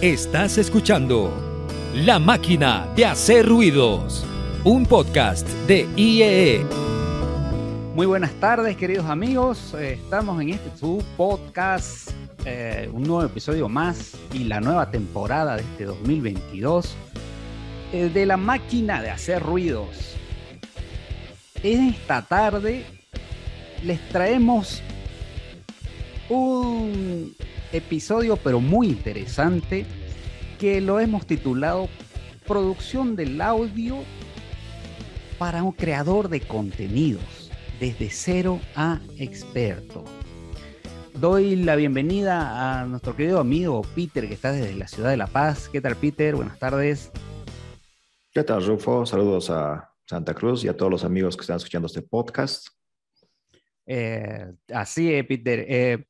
Estás escuchando La máquina de hacer ruidos, un podcast de IEE. Muy buenas tardes, queridos amigos. Eh, Estamos en este su podcast, eh, un nuevo episodio más y la nueva temporada de este 2022 eh, de La máquina de hacer ruidos. En esta tarde les traemos un episodio pero muy interesante que lo hemos titulado Producción del audio para un creador de contenidos desde cero a experto. Doy la bienvenida a nuestro querido amigo Peter que está desde la ciudad de La Paz. ¿Qué tal Peter? Buenas tardes. ¿Qué tal, Rufo? Saludos a Santa Cruz y a todos los amigos que están escuchando este podcast. Eh, así es, Peter. Eh,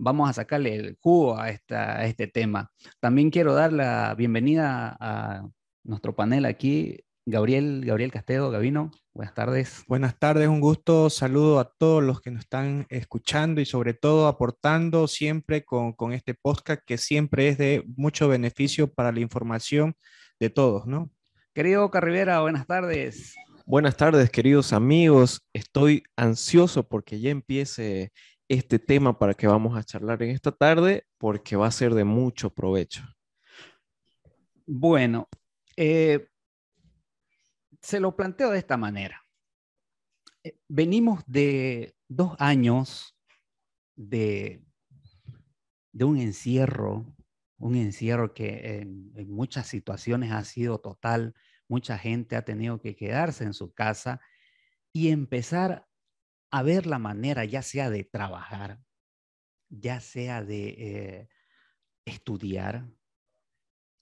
vamos a sacarle el jugo a, esta, a este tema. También quiero dar la bienvenida a nuestro panel aquí, Gabriel, Gabriel Castedo, Gavino. Buenas tardes. Buenas tardes, un gusto. Saludo a todos los que nos están escuchando y sobre todo aportando siempre con, con este podcast que siempre es de mucho beneficio para la información de todos, ¿no? Querido Carrivera, buenas tardes. Buenas tardes, queridos amigos. Estoy ansioso porque ya empiece este tema para que vamos a charlar en esta tarde porque va a ser de mucho provecho. Bueno, eh, se lo planteo de esta manera. Eh, Venimos de dos años de, de un encierro, un encierro que en, en muchas situaciones ha sido total, mucha gente ha tenido que quedarse en su casa y empezar a ver la manera, ya sea de trabajar, ya sea de eh, estudiar,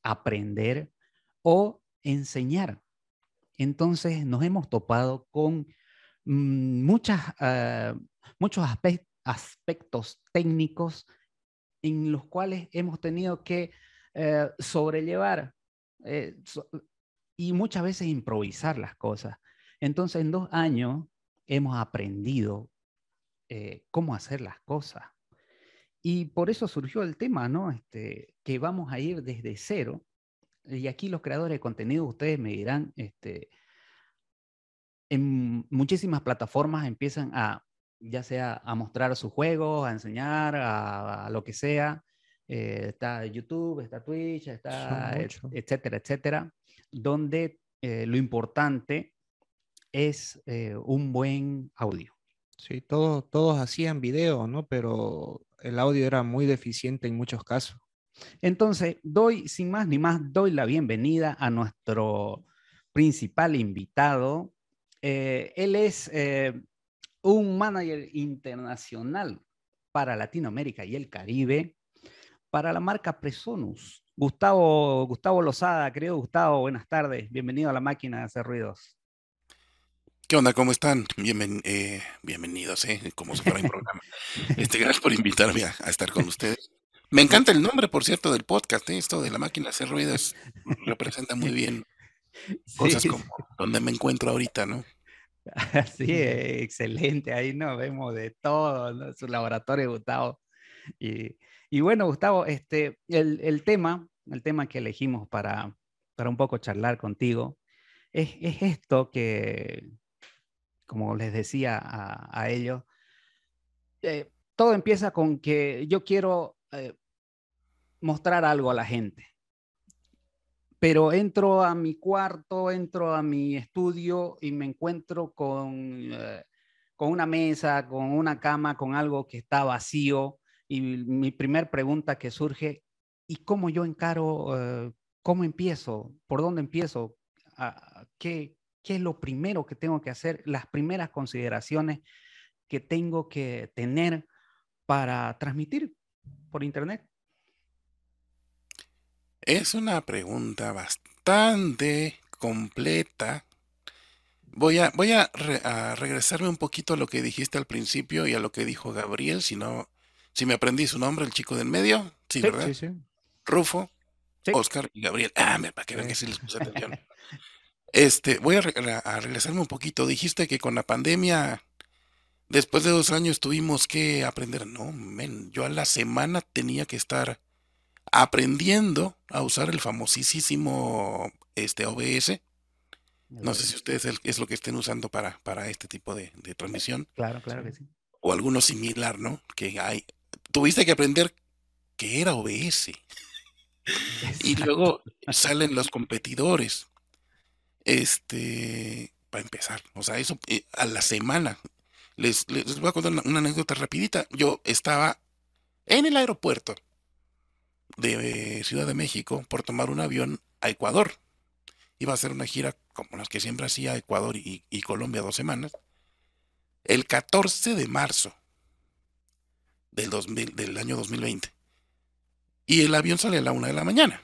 aprender o enseñar. Entonces nos hemos topado con mm, ah, muchos aspe- aspectos técnicos en los cuales hemos tenido que eh, sobrellevar eh, y muchas veces improvisar las cosas. Entonces en dos años hemos aprendido eh, cómo hacer las cosas. Y por eso surgió el tema, ¿no? Este, que vamos a ir desde cero. Y aquí los creadores de contenido, ustedes me dirán, este, en muchísimas plataformas empiezan a, ya sea a mostrar sus juegos, a enseñar, a, a lo que sea. Eh, está YouTube, está Twitch, está, et- etcétera, etcétera, donde eh, lo importante es eh, un buen audio. Sí, todos, todos hacían video, ¿no? Pero el audio era muy deficiente en muchos casos. Entonces, doy, sin más ni más, doy la bienvenida a nuestro principal invitado. Eh, él es eh, un manager internacional para Latinoamérica y el Caribe, para la marca Presonus. Gustavo, Gustavo Lozada, querido Gustavo, buenas tardes. Bienvenido a la máquina de hacer ruidos. ¿Qué onda? ¿Cómo están? Bienven- eh, bienvenidos, ¿eh? Como si fuera un programa. Este, gracias por invitarme a, a estar con ustedes. Me encanta el nombre, por cierto, del podcast, ¿eh? Esto de la máquina de hacer ruidos representa muy bien cosas Sí, como donde me encuentro ahorita, ¿no? Sí, excelente. Ahí nos vemos de todo, ¿no? Su laboratorio, Gustavo. Y, y bueno, Gustavo, este, el, el tema, el tema que elegimos para, para un poco charlar contigo es, es esto que, como les decía a, a ellos, eh, todo empieza con que yo quiero eh, mostrar algo a la gente pero entro a mi cuarto, entro a mi estudio y me encuentro con, eh, con una mesa, con una cama, con algo que está vacío. Y mi primer pregunta que surge, ¿y cómo yo encaro, cómo empiezo? ¿Por dónde empiezo? ¿Qué, ¿Qué es lo primero que tengo que hacer? Las primeras consideraciones que tengo que tener para transmitir por internet. Es una pregunta bastante completa. Voy a, voy a, re- a regresarme un poquito a lo que dijiste al principio y a lo que dijo Gabriel, si no, si me aprendí su nombre, el chico del medio, sí, Sí, ¿verdad? Sí, sí. Rufo. Oscar y Gabriel. Ah, me- para que vean que sí les puse atención. Este, voy a, re- a regresarme un poquito. Dijiste que con la pandemia, después de dos años tuvimos que aprender. No, men, yo a la semana tenía que estar aprendiendo a usar el famosísimo este, OBS. No sé si ustedes es, lo que estén usando para, para este tipo de, de transmisión. Claro, claro que sí. O alguno similar, ¿no? Que hay. Tuviste que aprender que era OBS. Y luego salen los competidores. Este, para empezar, o sea, eso eh, a la semana. Les, les, voy a contar una, anécdota rapidita. Yo estaba en el aeropuerto de Ciudad de México por tomar un avión a Ecuador. Iba a hacer una gira como las que siempre hacía Ecuador y, y Colombia dos semanas. El 14 de marzo del, 2000 del año 2020. Y el avión sale a la una de la mañana.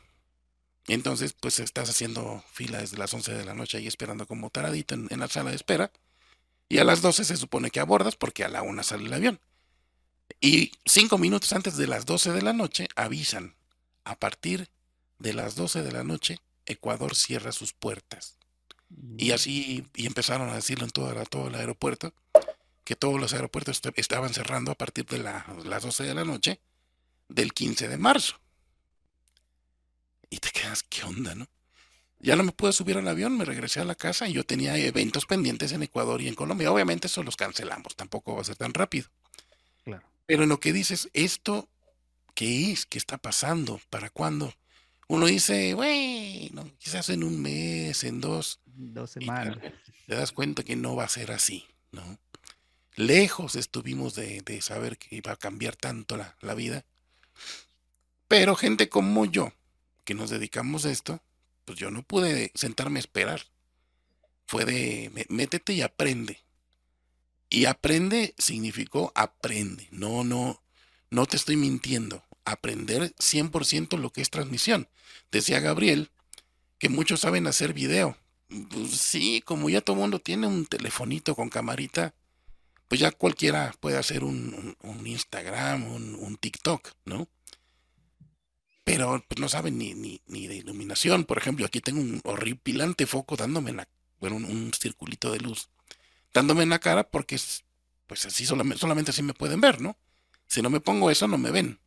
Entonces, pues estás haciendo fila desde las 11 de la noche ahí esperando como taradito en, en la sala de espera. Y a las 12 se supone que abordas porque a la una sale el avión. Y cinco minutos antes de las 12 de la noche avisan. A partir de las 12 de la noche, Ecuador cierra sus puertas. Y así, y empezaron a decirlo en todo, la- todo el aeropuerto, que todos los aeropuertos est- estaban cerrando a partir de la- las 12 de la noche del 15 de marzo. Y te quedas, ¿qué onda, no? Ya no me pude subir al avión, me regresé a la casa y yo tenía eventos pendientes en Ecuador y en Colombia. Obviamente eso los cancelamos, tampoco va a ser tan rápido. Claro. Pero en lo que dices, ¿esto qué es? ¿Qué está pasando? ¿Para cuándo? Uno dice, bueno, quizás en un mes, en dos, Dos semanas. te, te das cuenta que no va a ser así, ¿no? Lejos estuvimos de, de saber que iba a cambiar tanto la, la vida. Pero gente como yo, que nos dedicamos a esto, pues yo no pude sentarme a esperar. Fue de, "Me- métete y aprende. Y aprende significó aprende. No, no, no te estoy mintiendo. Aprender 100% lo que es transmisión. Decía Gabriel que muchos saben hacer video. Pues sí, como ya todo mundo tiene un telefonito con camarita, pues ya cualquiera puede hacer un, un- un Instagram, un, un TikTok, ¿no? Pero pues no saben ni, ni, ni de iluminación. Por ejemplo, aquí tengo un horripilante foco dándome en la, bueno, un, circulito de luz, dándome en la cara porque es, pues así solamente, solamente así me pueden ver, ¿no? Si no me pongo eso, no me ven.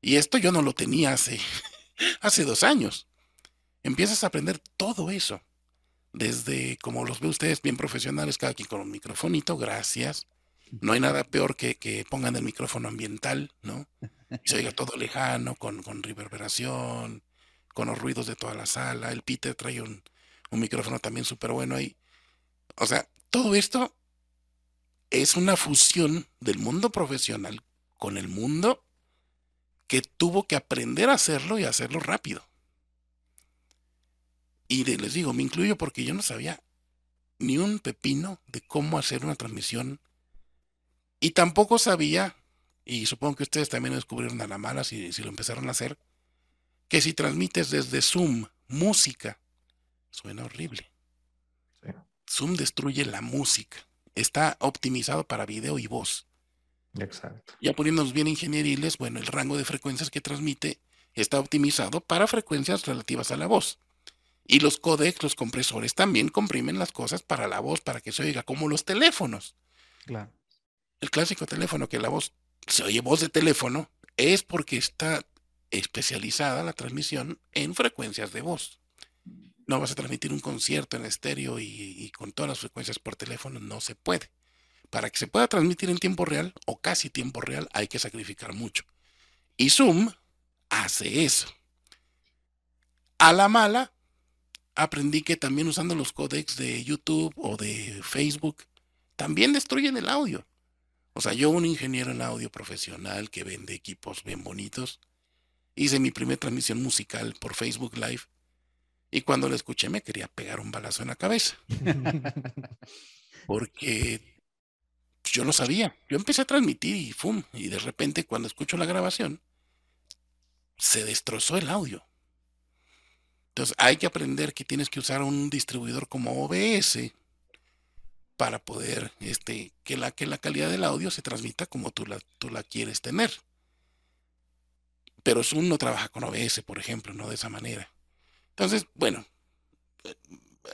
Y esto yo no lo tenía hace, hace dos años. Empiezas a aprender todo eso. Desde, como los ve ustedes, bien profesionales, cada quien con un microfonito, gracias. No hay nada peor que, que pongan el micrófono ambiental, ¿no? Y se oiga todo lejano, con, con reverberación, con los ruidos de toda la sala. El Peter trae un, un micrófono también súper bueno ahí. O sea, todo esto es una fusión del mundo profesional con el mundo que tuvo que aprender a hacerlo y hacerlo rápido. Y les digo, me incluyo porque yo no sabía ni un pepino de cómo hacer una transmisión. Y tampoco sabía, y supongo que ustedes también lo descubrieron a la mala si, si lo empezaron a hacer, que si transmites desde Zoom música, suena horrible. Sí. Zoom destruye la música. Está optimizado para video y voz. Exacto. Ya poniéndonos bien ingenieriles, bueno, el rango de frecuencias que transmite está optimizado para frecuencias relativas a la voz. Y los codecs, los compresores, también comprimen las cosas para la voz, para que se oiga como los teléfonos. Claro. El clásico teléfono que la voz se oye voz de teléfono es porque está especializada la transmisión en frecuencias de voz. No vas a transmitir un concierto en estéreo y, y con todas las frecuencias por teléfono, no se puede. Para que se pueda transmitir en tiempo real o casi tiempo real hay que sacrificar mucho. Y Zoom hace eso. A la mala, aprendí que también usando los códecs de YouTube o de Facebook, también destruyen el audio. O sea, yo, un ingeniero en audio profesional que vende equipos bien bonitos, hice mi primera transmisión musical por Facebook Live y cuando la escuché me quería pegar un balazo en la cabeza porque yo no sabía. Yo empecé a transmitir y ¡fum! Y de repente cuando escucho la grabación, se destrozó el audio. Entonces hay que aprender que tienes que usar un distribuidor como OBS para poder este, que, la, que la calidad del audio se transmita como tú la, tú la quieres tener. Pero Zoom no trabaja con OBS, por ejemplo, no de esa manera. Entonces, bueno,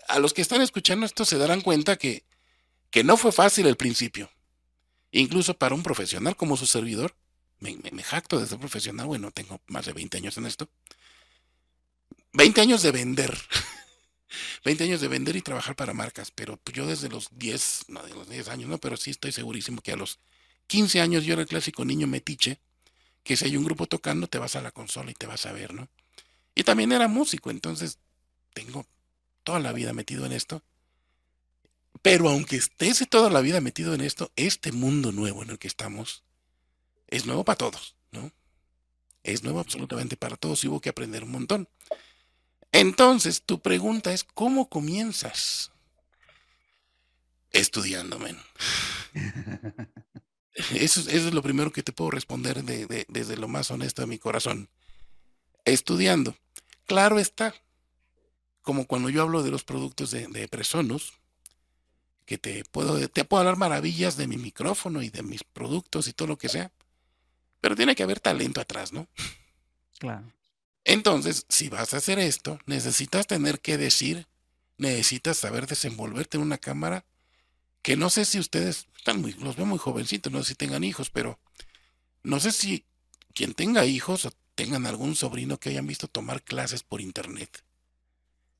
a los que están escuchando esto se darán cuenta que, que no fue fácil el principio. Incluso para un profesional como su servidor, me, me, jacto de ser profesional, bueno, tengo más de 20 años en esto. 20 años de vender. 20 años de vender y trabajar para marcas, pero yo desde los 10, no de los 10 años, no, pero sí estoy segurísimo que a los 15 años yo era el clásico niño metiche, que si hay un grupo tocando te vas a la consola y te vas a ver, ¿no? Y también era músico, entonces tengo toda la vida metido en esto. Pero aunque estés toda la vida metido en esto, este mundo nuevo en el que estamos es nuevo para todos, ¿no? Es nuevo absolutamente para todos y hubo que aprender un montón. Entonces, tu pregunta es, ¿cómo comienzas? Estudiando, men. Eso, es lo primero que te puedo responder desde lo más honesto de mi corazón. Estudiando. Claro está, como cuando yo hablo de los productos de, de Presonos, que te puedo, te puedo hablar maravillas de mi micrófono y de mis productos y todo lo que sea, pero tiene que haber talento atrás, ¿no? Claro. Entonces, si vas a hacer esto, necesitas tener que decir, necesitas saber desenvolverte en una cámara que no sé si ustedes están muy, los veo muy jovencitos, no sé si tengan hijos, pero no sé si quien tenga hijos o tengan algún sobrino que hayan visto tomar clases por internet.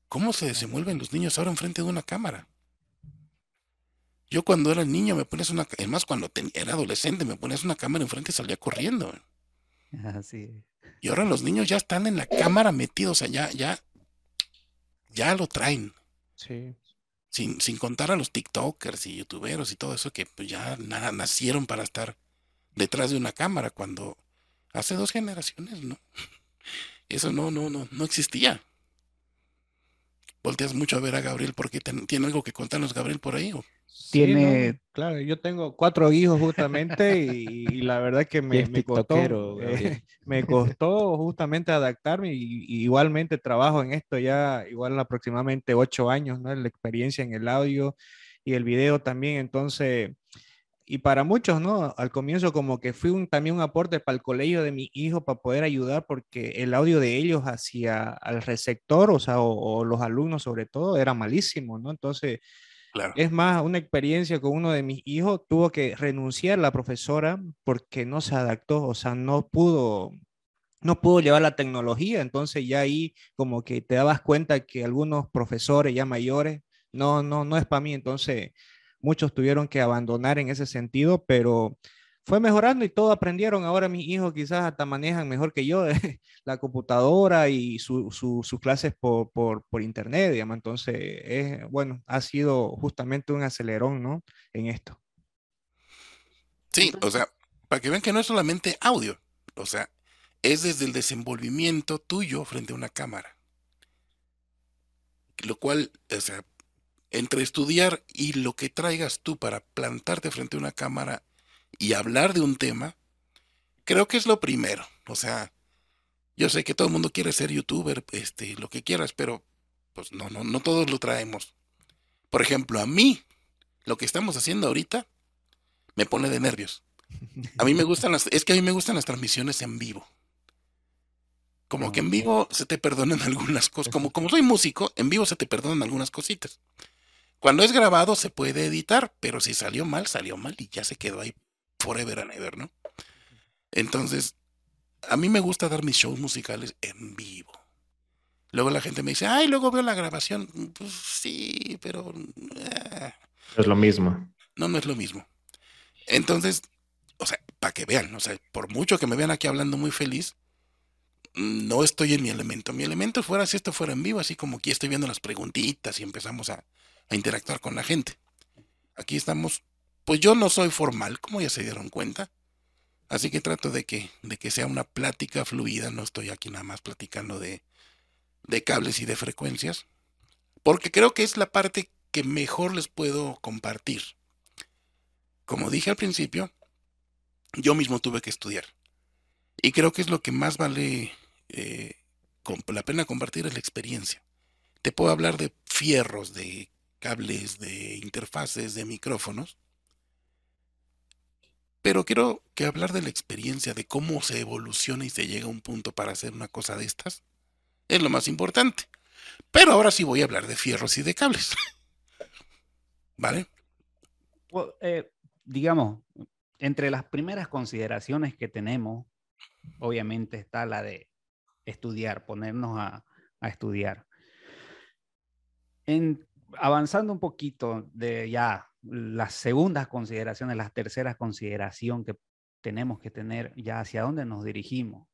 ¿Cómo se desenvuelven los niños ahora enfrente de una cámara? Yo cuando era niño me pones una, además cuando era adolescente me pones una cámara enfrente y salía corriendo. Así y ahora los niños ya están en la cámara metidos, o sea, ya, ya, ya lo traen. Sí. Sin, sin contar a los TikTokers y YouTuberos y todo eso que pues, ya nada, nacieron para estar detrás de una cámara cuando hace dos generaciones, ¿no? Eso no, no, no, no existía. Volteas mucho a ver a Gabriel porque tiene algo que contarnos Gabriel por ahí. ¿o? Tiene. claro, yo tengo cuatro hijos justamente y, la verdad que me, me costó, eh, me costó justamente adaptarme y, igualmente trabajo en esto ya igual aproximadamente ocho años, ¿no? La experiencia en el audio y el video también, entonces, y para muchos, ¿no? Al comienzo como que fui un, también un aporte para el colegio de mi hijo para poder ayudar porque el audio de ellos hacia al receptor, o sea, o los alumnos sobre todo, era malísimo, ¿no? Entonces es más, una experiencia con uno de mis hijos, tuvo que renunciar la profesora porque no se adaptó, o sea, no pudo, no pudo llevar la tecnología, entonces ya ahí como que te dabas cuenta que algunos profesores ya mayores, no, no, no es para mí, entonces muchos tuvieron que abandonar en ese sentido, pero fue mejorando y todo aprendieron. Ahora mis hijos quizás hasta manejan mejor que yo la computadora y sus clases por, por, internet, digamos. Entonces, es, bueno, ha sido justamente un acelerón, ¿no? En esto. Sí, o sea, para que vean que no es solamente audio, o sea, es desde el desenvolvimiento tuyo frente a una cámara. Lo cual, o sea, entre estudiar y lo que traigas tú para plantarte frente a una cámara y hablar de un tema, creo que es lo primero. O sea, yo sé que todo el mundo quiere ser youtuber, este, lo que quieras, pero pues no, no, no todos lo traemos. Por ejemplo, a mí, lo que estamos haciendo ahorita, me pone de nervios. A mí me gustan las, es que a mí me gustan las transmisiones en vivo. Como que en vivo se te perdonan algunas cosas. Como, como soy músico, en vivo se te perdonan algunas cositas. Cuando es grabado se puede editar, pero si salió mal, salió mal y ya se quedó ahí forever and ever, ¿no? Entonces, a mí me gusta dar mis shows musicales en vivo. Luego la gente me dice, ay, luego veo la grabación. Pues sí, pero... Eh". Es lo mismo. No, no es lo mismo. Entonces, o sea, para que vean, o sea, por mucho que me vean aquí hablando muy feliz, no estoy en mi elemento. Mi elemento fuera si esto fuera en vivo, así como aquí estoy viendo las preguntitas y empezamos a, a interactuar con la gente. Aquí estamos pues yo no soy formal, como ya se dieron cuenta. Así que trato de que, de que sea una plática fluida, no estoy aquí nada más platicando de, de cables y de frecuencias, porque creo que es la parte que mejor les puedo compartir. Como dije al principio, yo mismo tuve que estudiar. Y creo que es lo que más vale eh, la pena compartir es la experiencia. Te puedo hablar de fierros, de cables, de interfaces, de micrófonos, pero quiero que hablar de la experiencia, de cómo se evoluciona y se llega a un punto para hacer una cosa de estas, es lo más importante. Pero ahora sí voy a hablar de fierros y de cables. ¿Vale? Eh, digamos, entre las primeras consideraciones que tenemos, obviamente está la de estudiar, ponernos a, a estudiar. En, avanzando un poquito de ya las segundas consideraciones, las terceras consideración que tenemos que tener ya hacia dónde nos dirigimos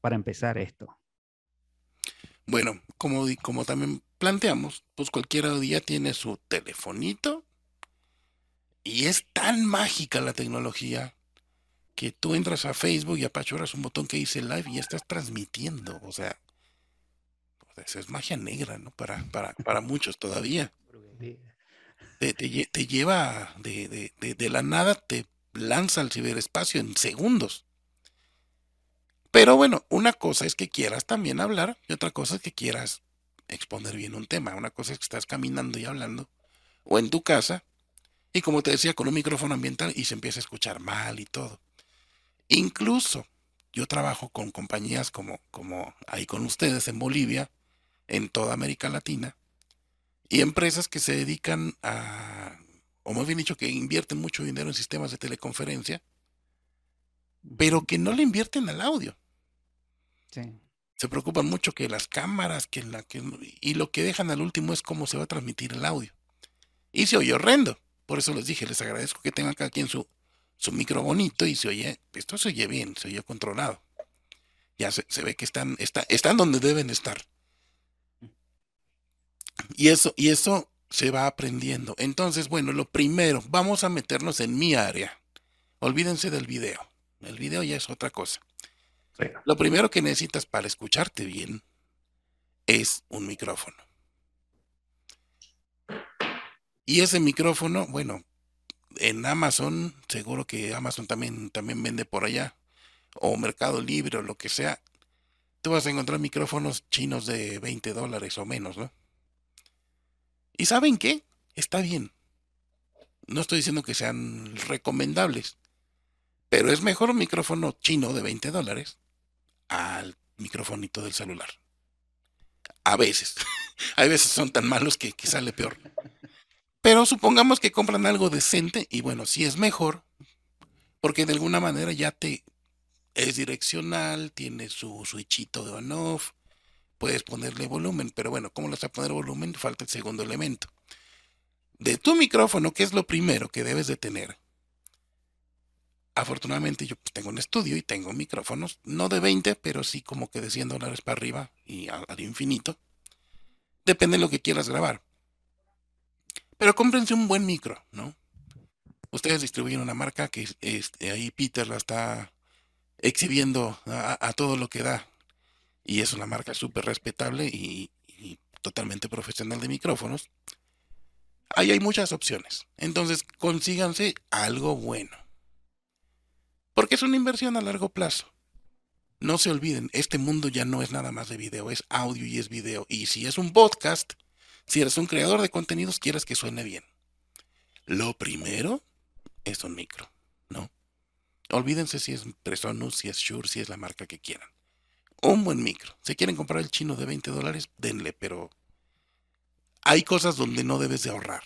para empezar esto. Bueno, como, como también planteamos, pues cualquiera día tiene su telefonito y es tan mágica la tecnología que tú entras a Facebook y apachurras un botón que dice live y estás transmitiendo. O sea, pues, es magia negra, ¿no? Para, para, para muchos todavía. Te, te, lleva de, de, de, la nada, te lanza al ciberespacio en segundos. Pero bueno, una cosa es que quieras también hablar y otra cosa es que quieras exponer bien un tema. Una cosa es que estás caminando y hablando o en tu casa y como te decía con un micrófono ambiental y se empieza a escuchar mal y todo. Incluso yo trabajo con compañías como, como ahí con ustedes en Bolivia, en toda América Latina, y empresas que se dedican a, o más bien dicho, que invierten mucho dinero en sistemas de teleconferencia, pero que no le invierten al audio. Se preocupan mucho que las cámaras, que la que y lo que dejan al último es cómo se va a transmitir el audio. Y se oye horrendo. Por eso les dije, les agradezco que tengan cada quien su, su micro bonito y se oye, esto se oye bien, se oye controlado. Ya se, ve que están, está, están donde deben estar. Y eso, y eso se va aprendiendo. Entonces, bueno, lo primero, vamos a meternos en mi área. Olvídense del video. El video ya es otra cosa. Lo primero que necesitas para escucharte bien es un micrófono. Y ese micrófono, bueno, en Amazon, seguro que Amazon también, también vende por allá, o Mercado Libre o lo que sea, tú vas a encontrar micrófonos chinos de 20 dólares o menos, ¿no? ¿Y saben qué? Está bien. No estoy diciendo que sean recomendables, pero es mejor un micrófono chino de 20 dólares al microfonito del celular. A veces. Hay veces son tan malos que, sale peor. Pero supongamos que compran algo decente y bueno, si es mejor, porque de alguna manera ya te es direccional, tiene su switchito de on-off, puedes ponerle volumen, pero bueno, ¿cómo le vas a poner volumen? Falta el segundo elemento. De tu micrófono, ¿qué es lo primero que debes de tener? afortunadamente yo pues, tengo un estudio y tengo micrófonos, no de 20, pero sí como que de 100 dólares para arriba y al, infinito. Depende de lo que quieras grabar. Pero cómprense un buen micro, ¿no? Ustedes distribuyen una marca que este, ahí Peter la está exhibiendo a, todo lo que da. Y es una marca súper respetable y, totalmente profesional de micrófonos. Ahí hay muchas opciones. Entonces consíganse algo bueno porque es una inversión a largo plazo. No se olviden, este mundo ya no es nada más de video, es audio y es video. Y si es un podcast, si eres un creador de contenidos, quieres que suene bien. Lo primero es un micro, ¿no? Olvídense si es Presonus, si es Shure, si es la marca que quieran. Un buen micro. Si quieren comprar el chino de 20 dólares, denle, pero hay cosas donde no debes de ahorrar.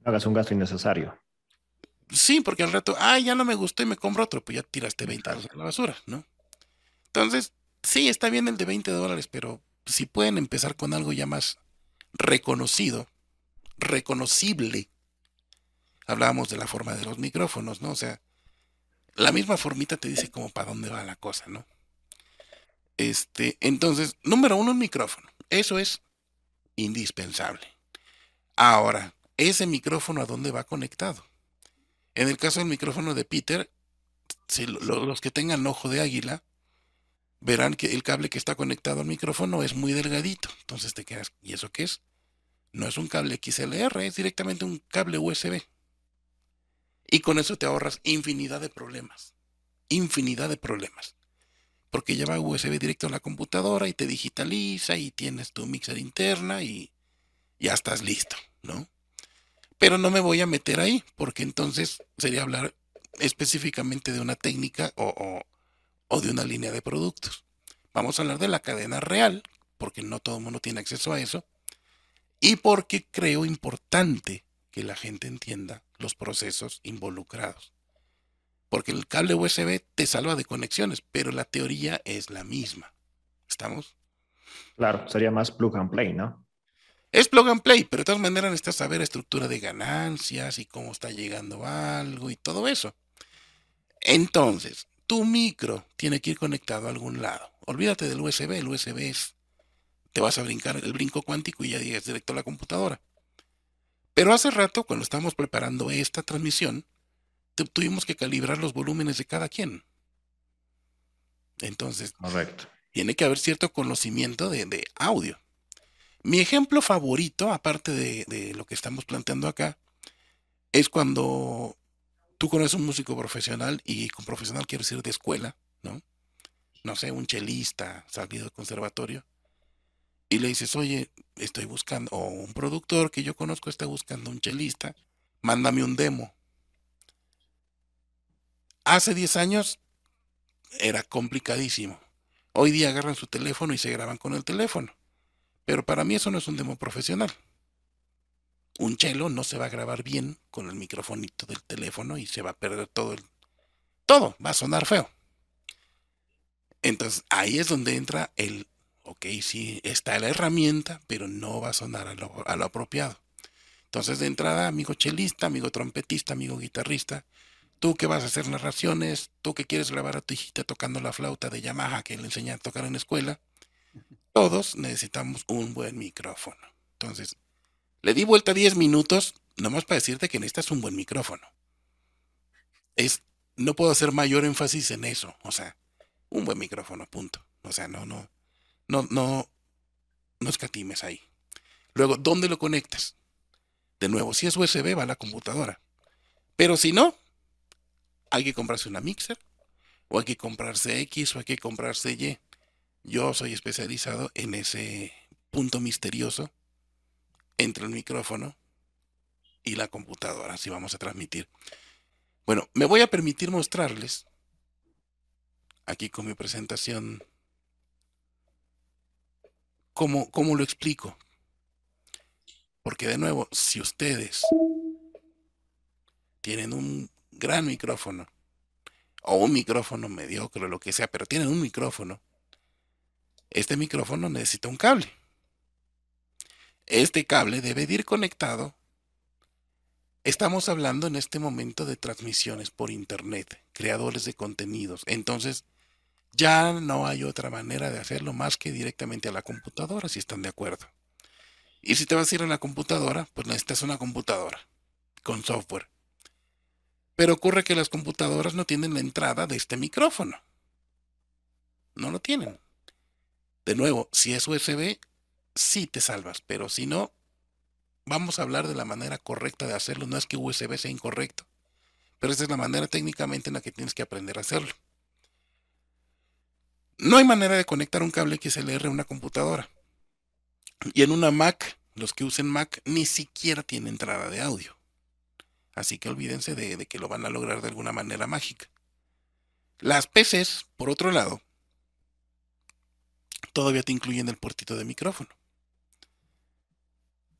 No hagas un gasto innecesario. Sí, porque al rato, ah, ya no me gustó y me compro otro, pues ya tiraste 20 dólares a la basura, ¿no? Entonces, sí, está bien el de 20 dólares, pero si pueden empezar con algo ya más reconocido, reconocible. Hablábamos de la forma de los micrófonos, ¿no? O sea, la misma formita te dice como para dónde va la cosa, ¿no? Este, entonces, número uno, un micrófono. Eso es indispensable. Ahora, ese micrófono a dónde va conectado. En el caso del micrófono de Peter, si los que tengan ojo de águila, verán que el cable que está conectado al micrófono es muy delgadito. Entonces te quedas, ¿y eso qué es? No es un cable XLR, es directamente un cable USB. Y con eso te ahorras infinidad de problemas. Infinidad de problemas. Porque lleva USB directo a la computadora y te digitaliza y tienes tu mixer interna y ya estás listo, ¿no? Pero no me voy a meter ahí, porque entonces sería hablar específicamente de una técnica o, de una línea de productos. Vamos a hablar de la cadena real, porque no todo el mundo tiene acceso a eso, y porque creo importante que la gente entienda los procesos involucrados. Porque el cable USB te salva de conexiones, pero la teoría es la misma. ¿Estamos? Claro, sería más plug and play, ¿no? Es plug and play, pero de todas maneras necesitas saber estructura de ganancias y cómo está llegando algo y todo eso. Entonces, tu micro tiene que ir conectado a algún lado. Olvídate del USB, el USB es, te vas a brincar el brinco cuántico y ya llegas directo a la computadora. Pero hace rato, cuando estábamos preparando esta transmisión, tuvimos que calibrar los volúmenes de cada quien. Entonces, Correcto. tiene que haber cierto conocimiento de, de audio. Mi ejemplo favorito, aparte de, de, lo que estamos planteando acá, es cuando tú conoces un músico profesional y con profesional quiero decir de escuela, ¿no? No sé, un chelista salido del conservatorio y le dices, oye, estoy buscando, o un productor que yo conozco está buscando un chelista, mándame un demo. Hace 10 años era complicadísimo. Hoy día agarran su teléfono y se graban con el teléfono. Pero para mí eso no es un demo profesional. Un chelo no se va a grabar bien con el microfonito del teléfono y se va a perder todo el... Todo va a sonar feo. Entonces ahí es donde entra el ok, sí, está la herramienta, pero no va a sonar a lo, a lo, apropiado. Entonces, de entrada, amigo chelista, amigo trompetista, amigo guitarrista, tú que vas a hacer narraciones, tú que quieres grabar a tu hijita tocando la flauta de Yamaha que le enseña a tocar en la escuela, todos necesitamos un buen micrófono. Entonces, le di vuelta 10 minutos, nomás para decirte que necesitas un buen micrófono. Es, no puedo hacer mayor énfasis en eso, o sea, un buen micrófono, punto. O sea, no, no, no, no, no escatimes ahí. Luego, ¿dónde lo conectas? De nuevo, si es USB, va a la computadora. Pero si no, hay que comprarse una mixer, o hay que comprarse X, o hay que comprarse Y. Yo soy especializado en ese punto misterioso entre el micrófono y la computadora, si vamos a transmitir. Bueno, me voy a permitir mostrarles aquí con mi presentación ¿Cómo, ¿Cómo, lo explico? Porque de nuevo, si ustedes tienen un gran micrófono, o un micrófono mediocre, o lo que sea, pero tienen un micrófono, este micrófono necesita un cable. Este cable debe de ir conectado. Estamos hablando en este momento de transmisiones por Internet, creadores de contenidos. Entonces, ya no hay otra manera de hacerlo más que directamente a la computadora, si están de acuerdo. Y si te vas a ir a la computadora, pues necesitas una computadora con software. Pero ocurre que las computadoras no tienen la entrada de este micrófono. No lo tienen. De nuevo, si es USB, sí te salvas, pero si no, vamos a hablar de la manera correcta de hacerlo. No es que USB sea incorrecto, pero esa es la manera técnicamente en la que tienes que aprender a hacerlo. No hay manera de conectar un cable XLR a una computadora. Y en una Mac, los que usen Mac ni siquiera tiene entrada de audio. Así que olvídense de, que lo van a lograr de alguna manera mágica. Las PCs, por otro lado, todavía te incluyen el puertito de micrófono.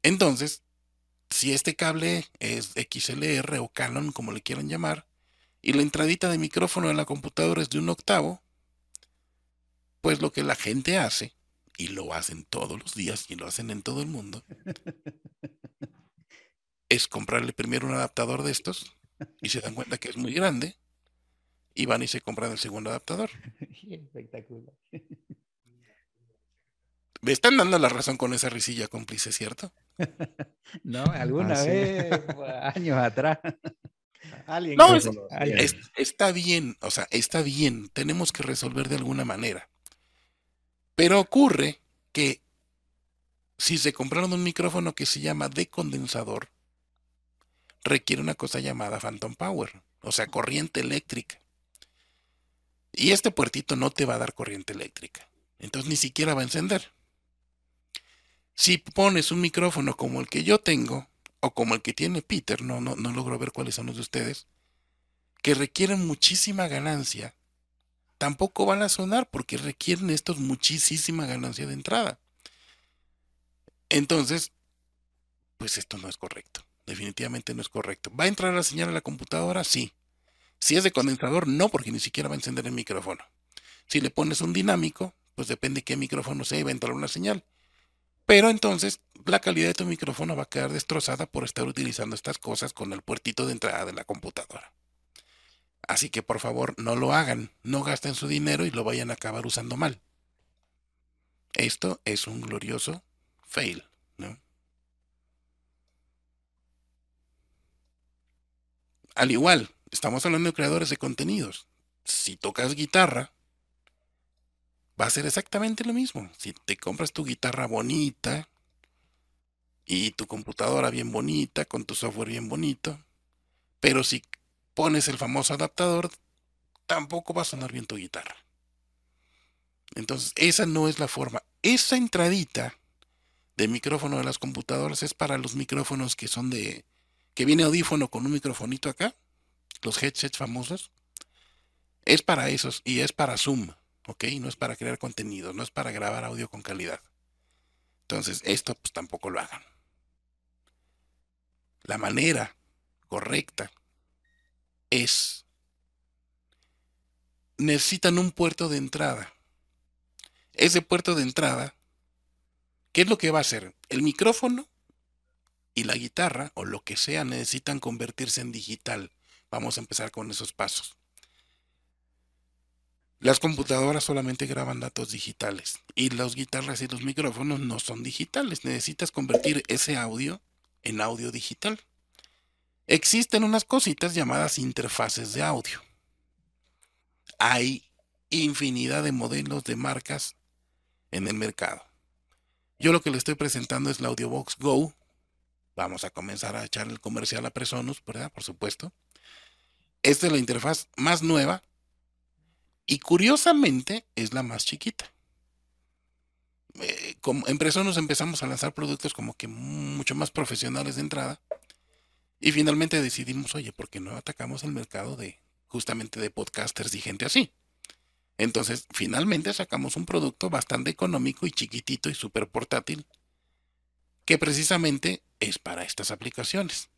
Entonces, si este cable es XLR o Canon, como le quieran llamar, y la entradita de micrófono de la computadora es de un octavo, pues lo que la gente hace, y lo hacen todos los días y lo hacen en todo el mundo, es comprarle primero un adaptador de estos y se dan cuenta que es muy grande y van y se compran el segundo adaptador. Espectacular. Me están dando la razón con esa risilla cómplice, ¿cierto? no, alguna Ah, sí. vez, años atrás. Alguien No, es- está bien, o sea, está bien, tenemos que resolver de alguna manera. Pero ocurre que si se compraron un micrófono que se llama decondensador, requiere una cosa llamada Phantom Power, o sea, corriente eléctrica. Y este puertito no te va a dar corriente eléctrica, entonces ni siquiera va a encender. Si pones un micrófono como el que yo tengo, o como el que tiene Peter, no, no, no logro ver cuáles son los de ustedes, que requieren muchísima ganancia, tampoco van a sonar porque requieren estos muchísima ganancia de entrada. Entonces, pues esto no es correcto. Definitivamente no es correcto. ¿Va a entrar la señal a la computadora? Sí. Si es de condensador, no, porque ni siquiera va a encender el micrófono. Si le pones un dinámico, pues depende qué micrófono sea y va a entrar una señal. Pero entonces la calidad de tu micrófono va a quedar destrozada por estar utilizando estas cosas con el puertito de entrada de la computadora. Así que por favor no lo hagan, no gasten su dinero y lo vayan a acabar usando mal. Esto es un glorioso fail, ¿no? Al igual, estamos hablando de creadores de contenidos. Si tocas guitarra, va a ser exactamente lo mismo. Si te compras tu guitarra bonita y tu computadora bien bonita, con tu software bien bonito, pero si pones el famoso adaptador, tampoco va a sonar bien tu guitarra. Entonces, esa no es la forma. Esa entradita de micrófono de las computadoras es para los micrófonos que son de... que viene audífono con un microfonito acá, los headsets famosos. Es para esos y es para Zoom. ¿ok? No es para crear contenido, no es para grabar audio con calidad. Entonces, esto pues tampoco lo hagan. La manera correcta es, necesitan un puerto de entrada. Ese puerto de entrada, ¿qué es lo que va a hacer? El micrófono y la guitarra o lo que sea necesitan convertirse en digital. Vamos a empezar con esos pasos. Las computadoras solamente graban datos digitales y las guitarras y los micrófonos no son digitales. Necesitas convertir ese audio en audio digital. Existen unas cositas llamadas interfaces de audio. Hay infinidad de modelos de marcas en el mercado. Yo lo que le estoy presentando es la Audiobox Go. Vamos a comenzar a echar el comercial a Presonus, ¿verdad? Por supuesto. Esta es la interfaz más nueva y curiosamente es la más chiquita. Eh, como en nos empezamos a lanzar productos como que mucho más profesionales de entrada. Y finalmente decidimos, oye, ¿por qué no atacamos el mercado de justamente de podcasters y gente así? Entonces, finalmente sacamos un producto bastante económico y chiquitito y súper portátil, que precisamente es para estas aplicaciones.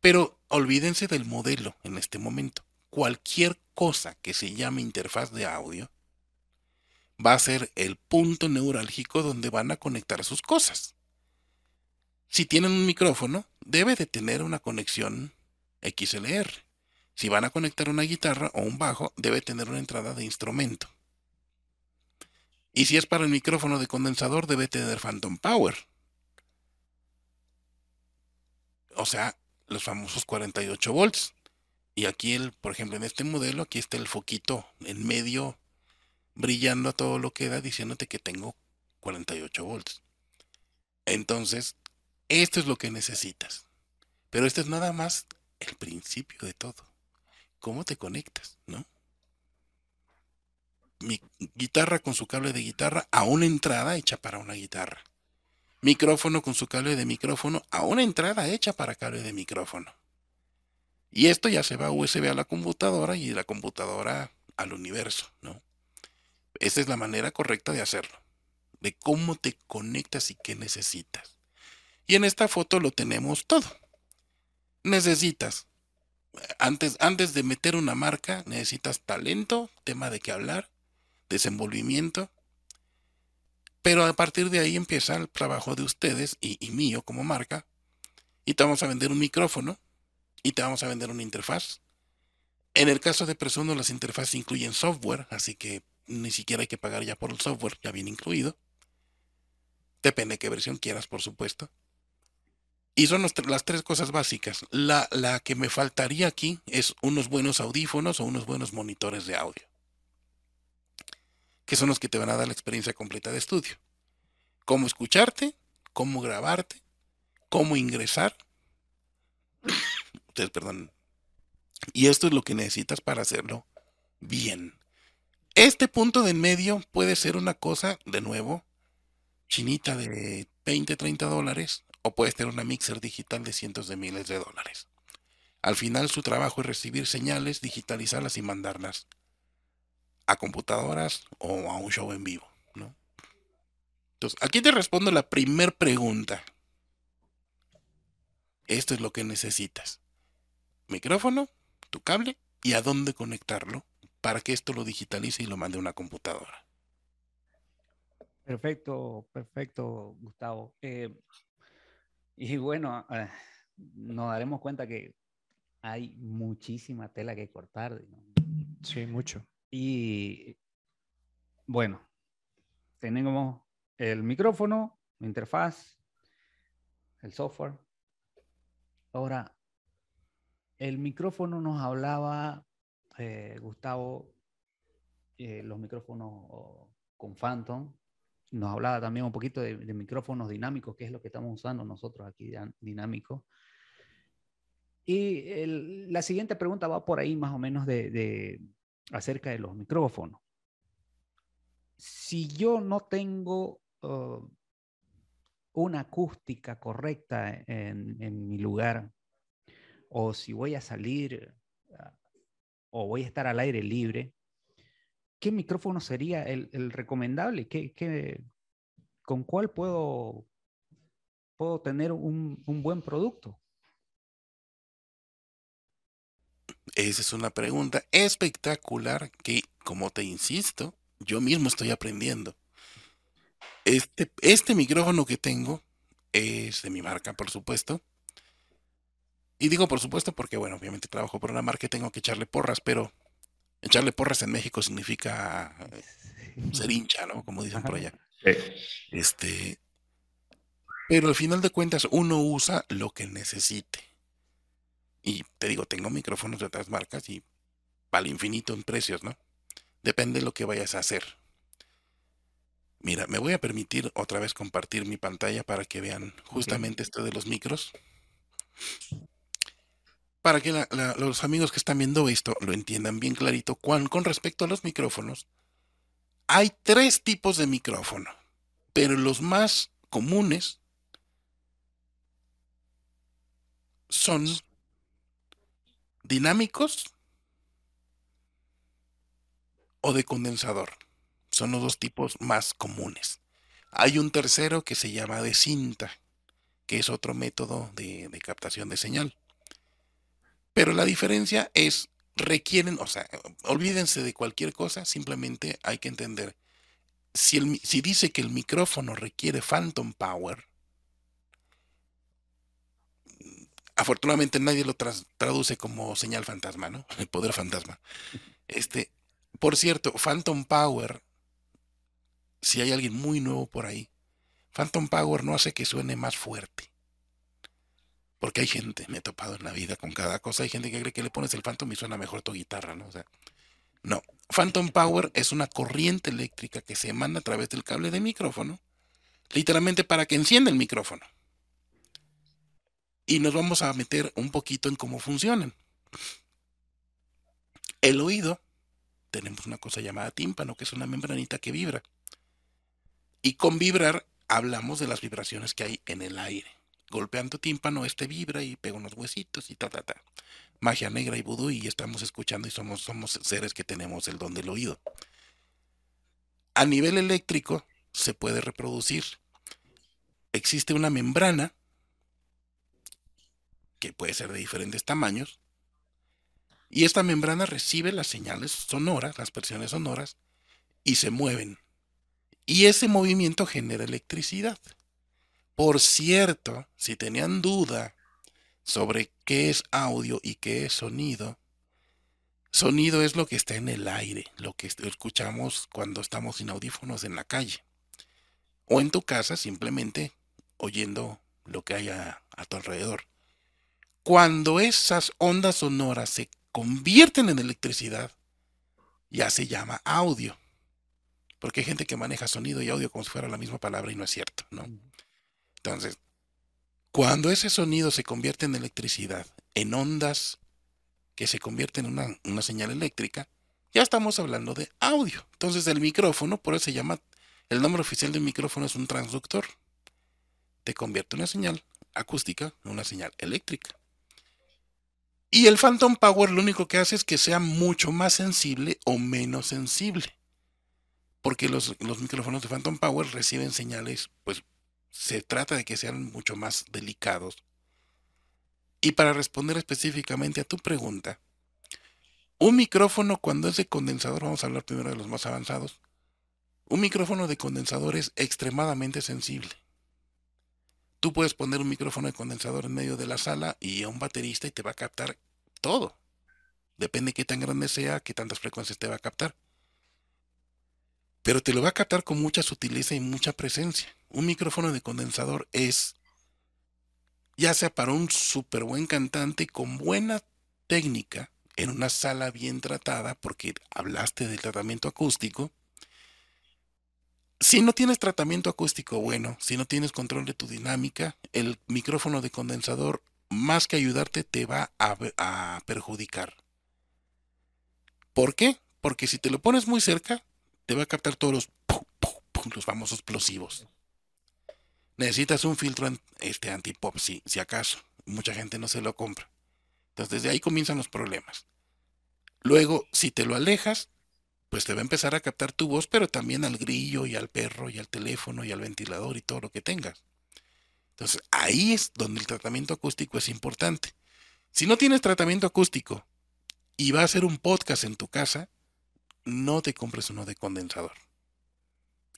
Pero olvídense del modelo en este momento cualquier cosa que se llame interfaz de audio va a ser el punto neurálgico donde van a conectar sus cosas. Si tienen un micrófono, debe de tener una conexión XLR. Si van a conectar una guitarra o un bajo, debe tener una entrada de instrumento. Y si es para el micrófono de condensador, debe tener Phantom Power. O sea, los famosos 48 volts. Y aquí, el, por ejemplo, en este modelo, aquí está el foquito en medio, brillando a todo lo que da, diciéndote que tengo 48 volts. Entonces, esto es lo que necesitas. Pero esto es nada más el principio de todo. ¿Cómo te conectas, no? Mi guitarra con su cable de guitarra a una entrada hecha para una guitarra. Micrófono con su cable de micrófono a una entrada hecha para cable de micrófono. Y esto ya se va USB a la computadora y de la computadora al universo, ¿no? Esa es la manera correcta de hacerlo, de cómo te conectas y qué necesitas. Y en esta foto lo tenemos todo. Necesitas, antes, antes de meter una marca, necesitas talento, tema de qué hablar, desenvolvimiento. Pero a partir de ahí empieza el trabajo de ustedes y, mío como marca. Y te vamos a vender un micrófono, y te vamos a vender una interfaz. En el caso de Presuno, las interfaces incluyen software, así que ni siquiera hay que pagar ya por el software, ya viene incluido. Depende de qué versión quieras, por supuesto. Y son las tres cosas básicas. La, la que me faltaría aquí es unos buenos audífonos o unos buenos monitores de audio. Que son los que te van a dar la experiencia completa de estudio. Cómo escucharte, cómo grabarte, cómo ingresar Ustedes, perdón. Y esto es lo que necesitas para hacerlo bien. Este punto de en medio puede ser una cosa, de nuevo, chinita de 20, 30 dólares, o puede ser una mixer digital de cientos de miles de dólares. Al final su trabajo es recibir señales, digitalizarlas y mandarlas a computadoras o a un show en vivo. ¿no? Entonces, aquí te respondo la primer pregunta esto es lo que necesitas. Micrófono, tu cable y a dónde conectarlo para que esto lo digitalice y lo mande a una computadora. Perfecto, perfecto, Gustavo. Eh, y bueno, eh, nos daremos cuenta que hay muchísima tela que cortar. Sí, mucho. Y bueno, tenemos el micrófono, la interfaz, el software. Ahora, el micrófono nos hablaba, eh, Gustavo, eh, los micrófonos con Phantom. Nos hablaba también un poquito de, micrófonos dinámicos, que es lo que estamos usando nosotros aquí, dinámico. Y la siguiente pregunta va por ahí más o menos de, acerca de los micrófonos. Si yo no tengo uh, una acústica correcta en, mi lugar, o si voy a salir uh, o voy a estar al aire libre, ¿qué micrófono sería el, recomendable? ¿Qué, con cuál puedo, puedo tener un buen producto? Esa es una pregunta espectacular que, como te insisto, yo mismo estoy aprendiendo. Este, este micrófono que tengo es de mi marca, por supuesto. Y digo por supuesto porque, bueno, obviamente trabajo por una marca y tengo que echarle porras, pero echarle porras en México significa ser hincha, ¿no? Como dicen por allá. Este, pero al final de cuentas uno usa lo que necesite. Y te digo, tengo micrófonos de otras marcas y al infinito en precios, ¿no? Depende de lo que vayas a hacer. Mira, me voy a permitir otra vez compartir mi pantalla para que vean justamente esto de los micros. Para que los amigos que están viendo esto lo entiendan bien clarito. con respecto a los micrófonos, hay tres tipos de micrófono, pero los más comunes son dinámicos o de condensador. Son los dos tipos más comunes. Hay un tercero que se llama de cinta, que es otro método de, captación de señal. Pero la diferencia es, requieren, o sea, olvídense de cualquier cosa, simplemente hay que entender. Si, si dice que el micrófono requiere phantom power, afortunadamente nadie lo traduce como señal fantasma, ¿no? El poder fantasma. Este, por cierto, Phantom Power, si hay alguien muy nuevo por ahí, Phantom Power no hace que suene más fuerte. Porque hay gente, me he topado en la vida con cada cosa, hay gente que cree que le pones el Phantom y suena mejor tu guitarra, ¿no? O sea, no. Phantom Power es una corriente eléctrica que se emana a través del cable de micrófono, literalmente para que encienda el micrófono y nos vamos a meter un poquito en cómo funcionan. El oído, tenemos una cosa llamada tímpano, que es una membranita que vibra. Y con vibrar hablamos de las vibraciones que hay en el aire. Golpeando tímpano, este vibra y pega unos huesitos y ta, ta, ta. Magia negra y vudú y estamos escuchando y somos, somos seres que tenemos el don del oído. A nivel eléctrico se puede reproducir. Existe una membrana que puede ser de diferentes tamaños, y esta membrana recibe las señales sonoras, las presiones sonoras, y se mueven. Y ese movimiento genera electricidad. Por cierto, si tenían duda sobre qué es audio y qué es sonido, sonido es lo que está en el aire, lo que escuchamos cuando estamos sin audífonos en la calle. O en tu casa simplemente oyendo lo que hay a, a tu alrededor. Cuando esas ondas sonoras se convierten en electricidad, ya se llama audio. Porque hay gente que maneja sonido y audio como si fuera la misma palabra y no es cierto, ¿no? Entonces, cuando ese sonido se convierte en electricidad, en ondas que se convierten en una, una señal eléctrica, ya estamos hablando de audio. Entonces el micrófono, por eso se llama, el nombre oficial del micrófono es un transductor. Te convierte una señal acústica en una señal eléctrica. Y el Phantom Power lo único que hace es que sea mucho más sensible o menos sensible. Porque los, micrófonos de Phantom Power reciben señales, pues se trata de que sean mucho más delicados Y para responder específicamente a tu pregunta, un micrófono cuando es de condensador, vamos a hablar primero de los más avanzados, un micrófono de condensador es extremadamente sensible. Tú puedes poner un micrófono de condensador en medio de la sala y a un baterista y te va a captar todo. Depende qué tan grande sea, qué tantas frecuencias te va a captar. Pero te lo va a captar con mucha sutileza y mucha presencia. Un micrófono de condensador es, ya sea para un súper buen cantante con buena técnica, en una sala bien tratada, porque hablaste del tratamiento acústico, si no tienes tratamiento acústico bueno, si no tienes control de tu dinámica, el micrófono de condensador, más que ayudarte, te va a, perjudicar. ¿Por qué? Porque si te lo pones muy cerca, te va a captar todos los, los famosos explosivos. Necesitas un filtro este, anti-pop, si, si acaso. Mucha gente no se lo compra. Entonces, desde ahí comienzan los problemas. Luego, si te lo alejas, pues te va a empezar a captar tu voz, pero también al grillo y al perro y al teléfono y al ventilador y todo lo que tengas. Entonces, ahí es donde el tratamiento acústico es importante. Si no tienes tratamiento acústico y va a hacer un podcast en tu casa, no te compres uno de condensador.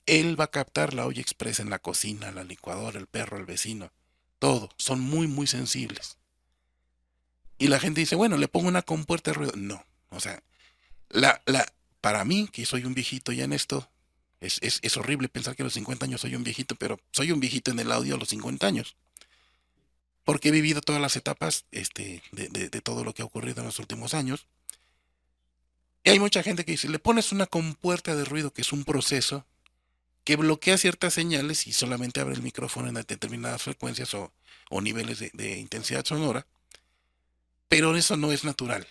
Él va a captar la olla expresa en la cocina, la licuadora, el perro, el vecino, todo. Son muy, muy sensibles. Y la gente dice, bueno, le pongo una compuerta de ruido. No, o sea, la, la, para mí, que soy un viejito ya en esto, es, es, horrible pensar que a los 50 años soy un viejito, pero soy un viejito en el audio a los 50 años. Porque he vivido todas las etapas este, de, de, todo lo que ha ocurrido en los últimos años. Y hay mucha gente que dice, le pones una compuerta de ruido, que es un proceso que bloquea ciertas señales y solamente abre el micrófono en determinadas frecuencias o, o niveles de intensidad sonora. Pero eso no es natural.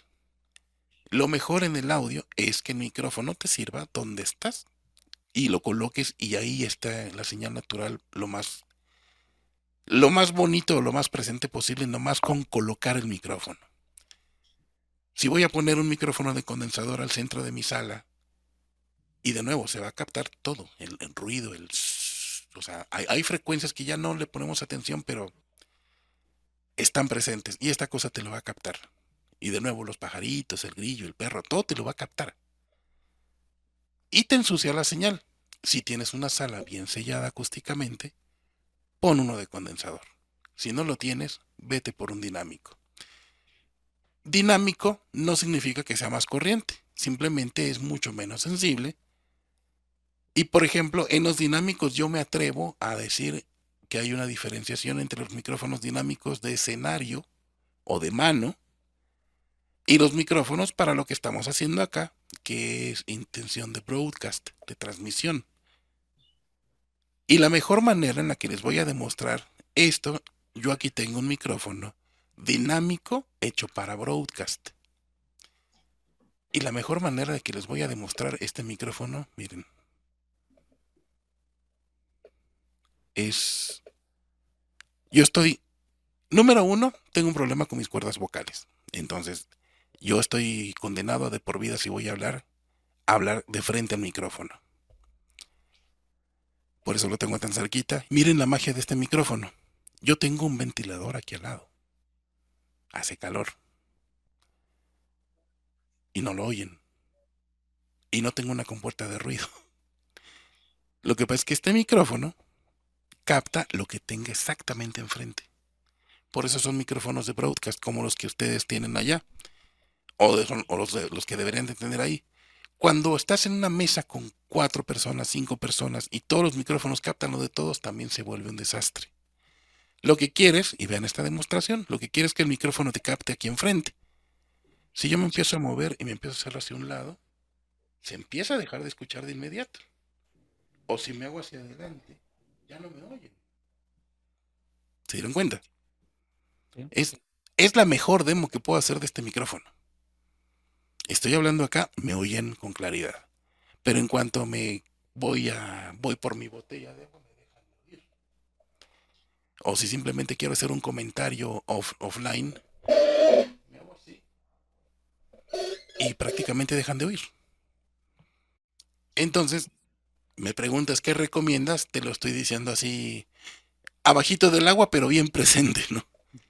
Lo mejor en el audio es que el micrófono te sirva donde estás y lo coloques y ahí está la señal natural lo más lo más bonito, lo más presente posible, nomás con colocar el micrófono. Si voy a poner un micrófono de condensador al centro de mi sala, y de nuevo se va a captar todo, el, ruido, el... O sea, hay, hay, frecuencias que ya no le ponemos atención, pero están presentes, y esta cosa te lo va a captar. Y de nuevo los pajaritos, el grillo, el perro, todo te lo va a captar. Y te ensucia la señal. Si tienes una sala bien sellada acústicamente, pon uno de condensador. Si no lo tienes, vete por un dinámico. Dinámico no significa que sea más corriente, simplemente es mucho menos sensible. Y por ejemplo, en los dinámicos yo me atrevo a decir que hay una diferenciación entre los micrófonos dinámicos de escenario o de mano y los micrófonos para lo que estamos haciendo acá, que es intención de broadcast, de transmisión. Y la mejor manera en la que les voy a demostrar esto, yo aquí tengo un micrófono dinámico hecho para broadcast. Y la mejor manera de que les voy a demostrar este micrófono, miren, es... Yo estoy... Número uno, tengo un problema con mis cuerdas vocales. Entonces, yo estoy condenado de por vida si voy a hablar, a hablar de frente al micrófono. Por eso lo tengo tan cerquita. Miren la magia de este micrófono. Yo tengo un ventilador aquí al lado. Hace calor. Y no lo oyen. Y no tengo una compuerta de ruido. Lo que pasa es que este micrófono capta lo que tenga exactamente enfrente. Por eso son micrófonos de broadcast como los que ustedes tienen allá o, los, los que deberían de tener ahí. Cuando estás en una mesa con cuatro personas, cinco personas y todos los micrófonos captan lo de todos, también se vuelve un desastre. Lo que quieres, y vean esta demostración, lo que quieres es que el micrófono te capte aquí enfrente. Si yo me empiezo a mover y me empiezo a hacer hacia un lado, se empieza a dejar de escuchar de inmediato. O si me hago hacia adelante, ya no me oyen. ¿Se dieron cuenta? Es, es la mejor demo que puedo hacer de este micrófono. Estoy hablando acá, me oyen con claridad. Pero en cuanto me voy a voy por mi botella de agua, me dejan de oír. O si simplemente quiero hacer un comentario offline, me hago así. Y prácticamente dejan de oír. Entonces, me preguntas qué recomiendas, te lo estoy diciendo así abajito del agua, pero bien presente, ¿no?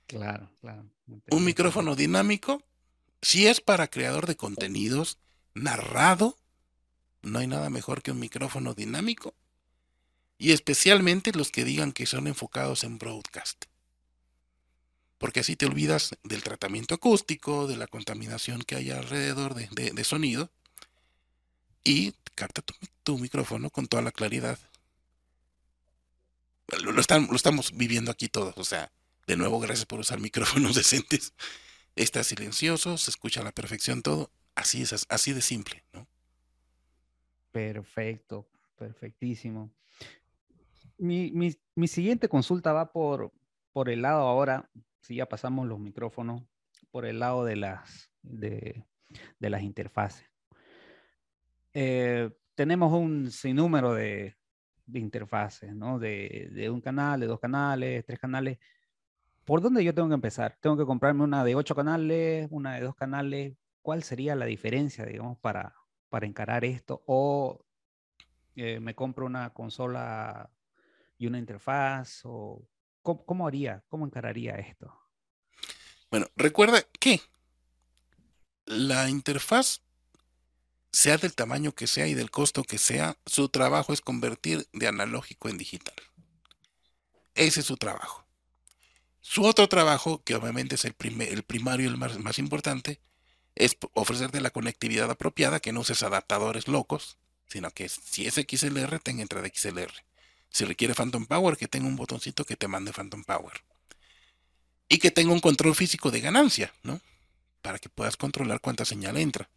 Claro, claro. Un micrófono dinámico, si es para creador de contenidos narrado, no hay nada mejor que un micrófono dinámico. Y especialmente los que digan que son enfocados en broadcast. Porque así te olvidas del tratamiento acústico, de la contaminación que hay alrededor de, sonido. Y capta tu, micrófono con toda la claridad. Lo, lo estamos viviendo aquí todos. O sea, de nuevo, gracias por usar micrófonos decentes. Está silencioso, se escucha a la perfección todo. Así es, así de simple, ¿no? Perfecto, perfectísimo. Mi, siguiente consulta va por, por el lado ahora, si ya pasamos los micrófonos, por el lado de las, de, las interfaces. Eh, tenemos un sinnúmero de, de interfaces, ¿no? De, de, un canal, de dos canales, tres canales. ¿Por dónde yo tengo que empezar? ¿Tengo que comprarme una de ocho canales, una de dos canales? ¿Cuál sería la diferencia, digamos, para, para encarar esto? ¿O eh, me compro una consola y una interfaz? ¿O cómo, haría, cómo encararía esto? Bueno, recuerda que la interfaz, sea del tamaño que sea y del costo que sea, su trabajo es convertir de analógico en digital. Ese es su trabajo. Su otro trabajo, que obviamente es el, primario y el más, más importante, es ofrecerte la conectividad apropiada, que no uses adaptadores locos, sino que si es XLR, tenga entrada XLR. Si requiere Phantom Power, que tenga un botoncito que te mande Phantom Power. Y que tenga un control físico de ganancia, ¿no? Para que puedas controlar cuánta señal entra.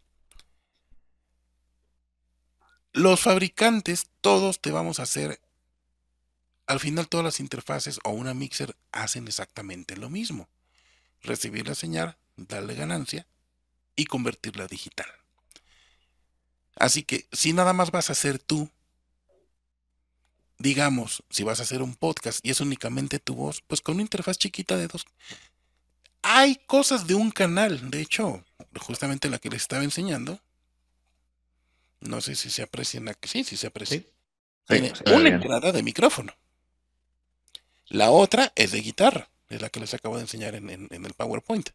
Los fabricantes, todos te vamos a hacer, al final todas las interfaces o una mixer hacen exactamente lo mismo. Recibir la señal, darle ganancia y convertirla a digital. Así que si nada más vas a hacer tú, digamos, si vas a hacer un podcast y es únicamente tu voz, pues con una interfaz chiquita de dos. Hay cosas de un canal, de hecho, justamente la que les estaba enseñando. No sé si se aprecian aquí. Sí, sí se aprecia. Tiene una entrada de micrófono. La otra es de guitarra, es la que les acabo de enseñar en, el PowerPoint.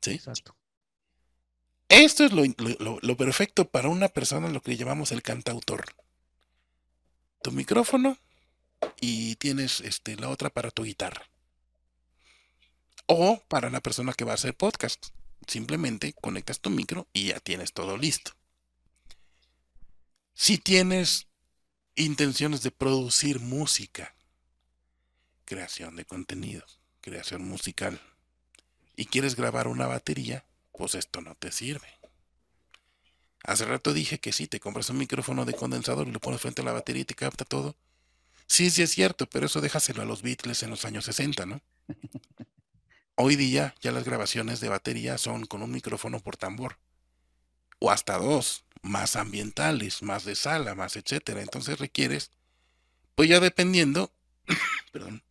¿Sí? Exacto. Esto es lo, perfecto para una persona, lo que llamamos el cantautor. Tu micrófono y tienes este, la otra para tu guitarra. O para la persona que va a hacer podcast. Simplemente conectas tu micro y ya tienes todo listo. Si tienes intenciones de producir música, creación de contenidos, creación musical, y quieres grabar una batería, pues esto no te sirve. Hace rato dije que si te compras un micrófono de condensador y lo pones frente a la batería y te capta todo. Sí, sí es cierto, pero eso déjaselo a los Beatles en los años 60, ¿no? Hoy día ya las grabaciones de batería son con un micrófono por tambor. O hasta dos, más ambientales, más de sala, más etcétera. Entonces requieres, pues ya dependiendo, perdón,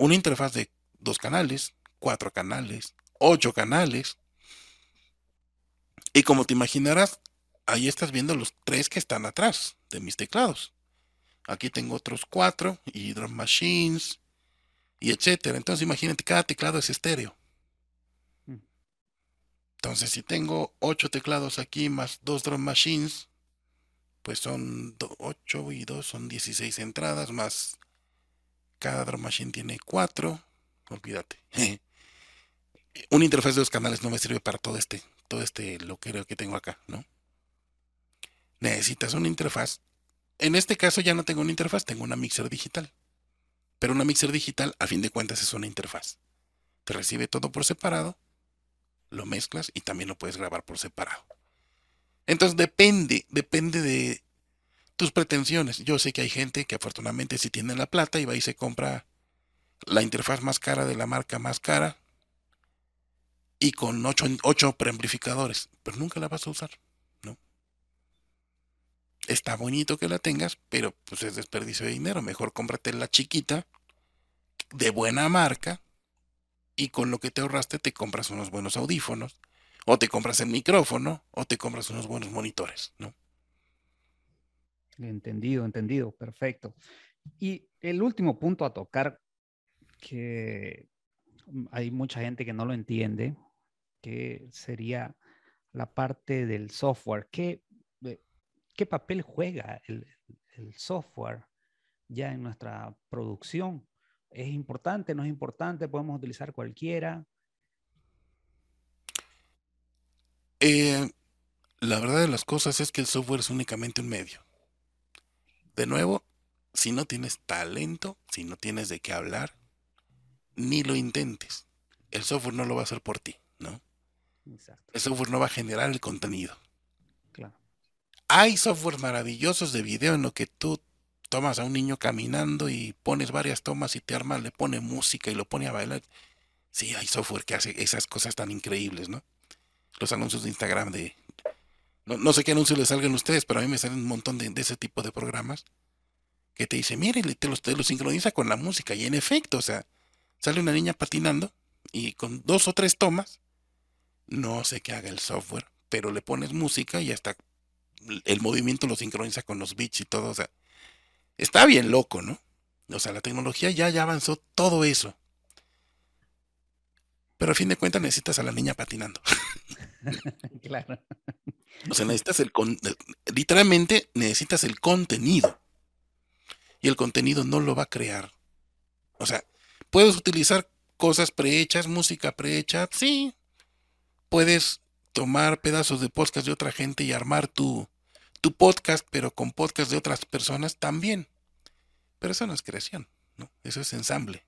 una interfaz de dos canales, cuatro canales, ocho canales, y como te imaginarás, ahí estás viendo los tres que están atrás de mis teclados. Aquí tengo otros cuatro y drum machines y etcétera. Entonces imagínate, cada teclado es estéreo. Mm. Entonces si tengo ocho teclados aquí más dos drum machines, pues son ocho y dos son 16 entradas más cada drum machine tiene cuatro. Olvídate. Un interfaz de dos canales no me sirve para todo este todo este lo que tengo acá, ¿no? Necesitas una interfaz. En este caso ya no tengo una interfaz, tengo una mixer digital. Pero una mixer digital, a fin de cuentas, es una interfaz. Te recibe todo por separado, lo mezclas y también lo puedes grabar por separado. Entonces depende, depende de tus pretensiones. Yo sé que hay gente que afortunadamente sí tiene la plata y va y se compra la interfaz más cara de la marca más cara y con ocho, ocho preamplificadores, pero nunca la vas a usar, ¿no? Está bonito que la tengas, pero pues es desperdicio de dinero. Mejor cómprate la chiquita, de buena marca, y con lo que te ahorraste te compras unos buenos audífonos, o te compras el micrófono, o te compras unos buenos monitores, ¿no? Entendido, entendido, perfecto. Y el último punto a tocar que hay mucha gente que no lo entiende, que sería la parte del software. ¿Qué, eh, papel juega el, el software ya en nuestra producción? ¿Es importante? ¿No es importante? ¿Podemos utilizar cualquiera? Eh, la verdad de las cosas es que el software es únicamente un medio. De nuevo, si no tienes talento, si no tienes de qué hablar, ni lo intentes. El software no lo va a hacer por ti, ¿no? Exacto. El software no va a generar el contenido. Claro. Hay software maravillosos de video en lo que tú tomas a un niño caminando y pones varias tomas y te arma, le pone música y lo pone a bailar. Sí, hay software que hace esas cosas tan increíbles, ¿no? Los anuncios de Instagram de... No, sé qué anuncios les salgan ustedes, pero a mí me salen un montón de, ese tipo de programas que te dice, mire, te los, te los sincroniza con la música. Y en efecto, o sea, sale una niña patinando y con dos o tres tomas, no sé qué haga el software, pero le pones música y hasta el movimiento lo sincroniza con los beats y todo. O sea, está bien loco, ¿no? O sea, la tecnología ya, ya avanzó todo eso. Pero a fin de cuentas necesitas a la niña patinando. claro. O sea, necesitas el... Con, literalmente necesitas el contenido. Y el contenido no lo va a crear. O sea, puedes utilizar cosas prehechas, música prehecha, sí. Puedes tomar pedazos de podcast de otra gente y armar tu, tu podcast, pero con podcast de otras personas también. Pero eso no es creación, ¿no? Eso es ensamble.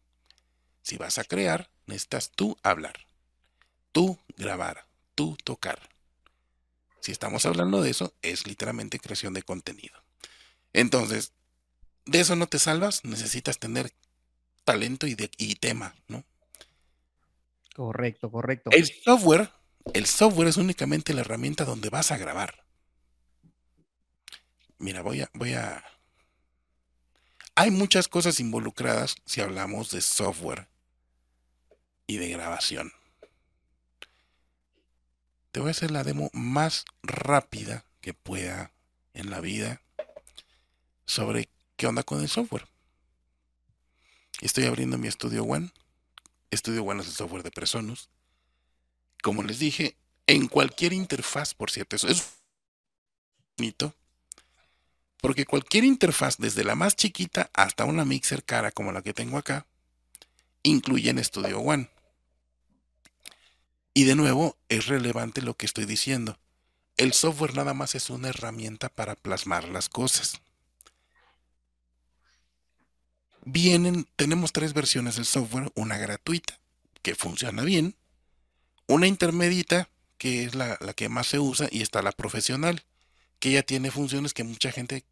Si vas a crear, necesitas tú hablar, tú grabar, tú tocar. Si estamos hablando de eso, es literalmente creación de contenido. Entonces, de eso no te salvas, necesitas tener talento y, de, y tema, ¿no? Correcto, correcto. El software, el software es únicamente la herramienta donde vas a grabar. Mira, voy a, voy a. Hay muchas cosas involucradas si hablamos de software y de grabación. Te voy a hacer la demo más rápida que pueda en la vida sobre qué onda con el software. Estoy abriendo mi Studio One. Studio One es el software de Presonus. Como les dije, en cualquier interfaz, por cierto, eso es bonito. Porque cualquier interfaz, desde la más chiquita hasta una mixer cara como la que tengo acá, incluye en Studio One. Y de nuevo, es relevante lo que estoy diciendo. El software nada más es una herramienta para plasmar las cosas. Vienen, tenemos tres versiones del software, una gratuita, que funciona bien, una intermedita, que es la, la, que más se usa, y está la profesional, que ya tiene funciones que mucha gente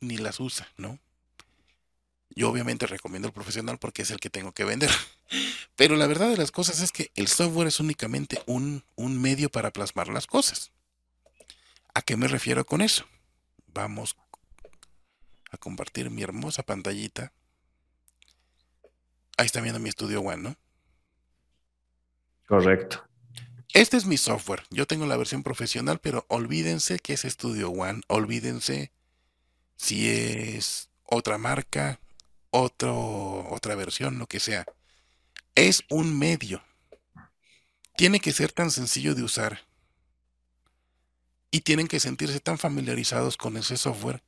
ni las usa, ¿no? Yo obviamente recomiendo el profesional porque es el que tengo que vender. Pero la verdad de las cosas es que el software es únicamente un, un medio para plasmar las cosas. ¿A qué me refiero con eso? Vamos a compartir mi hermosa pantallita. Ahí está viendo mi estudio One, ¿no? Correcto. Este es mi software. Yo tengo la versión profesional, pero olvídense que es Studio One. Olvídense si es otra marca, otra versión, lo que sea. Es un medio. Tiene que ser tan sencillo de usar. Y tienen que sentirse tan familiarizados con ese software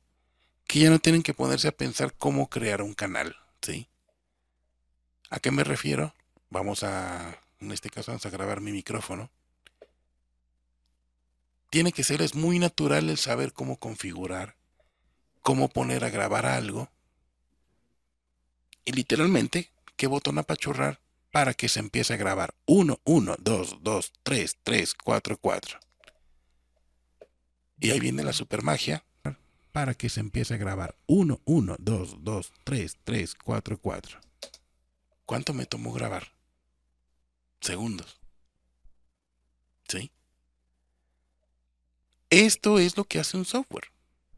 que ya no tienen que ponerse a pensar cómo crear un canal. ¿sí? ¿A qué me refiero? Vamos a, en este caso, vamos a grabar mi micrófono. Tiene que ser, es muy natural el saber cómo configurar, cómo poner a grabar algo y literalmente qué botón apachurrar para que se empiece a grabar. 1, 1, 2, 2, 3, 3, 4, 4. Y ahí viene la super magia para que se empiece a grabar. 1, 1, 2, 2, 3, 3, 4, 4. ¿Cuánto me tomó grabar? Segundos. ¿Sí? Esto es lo que hace un software.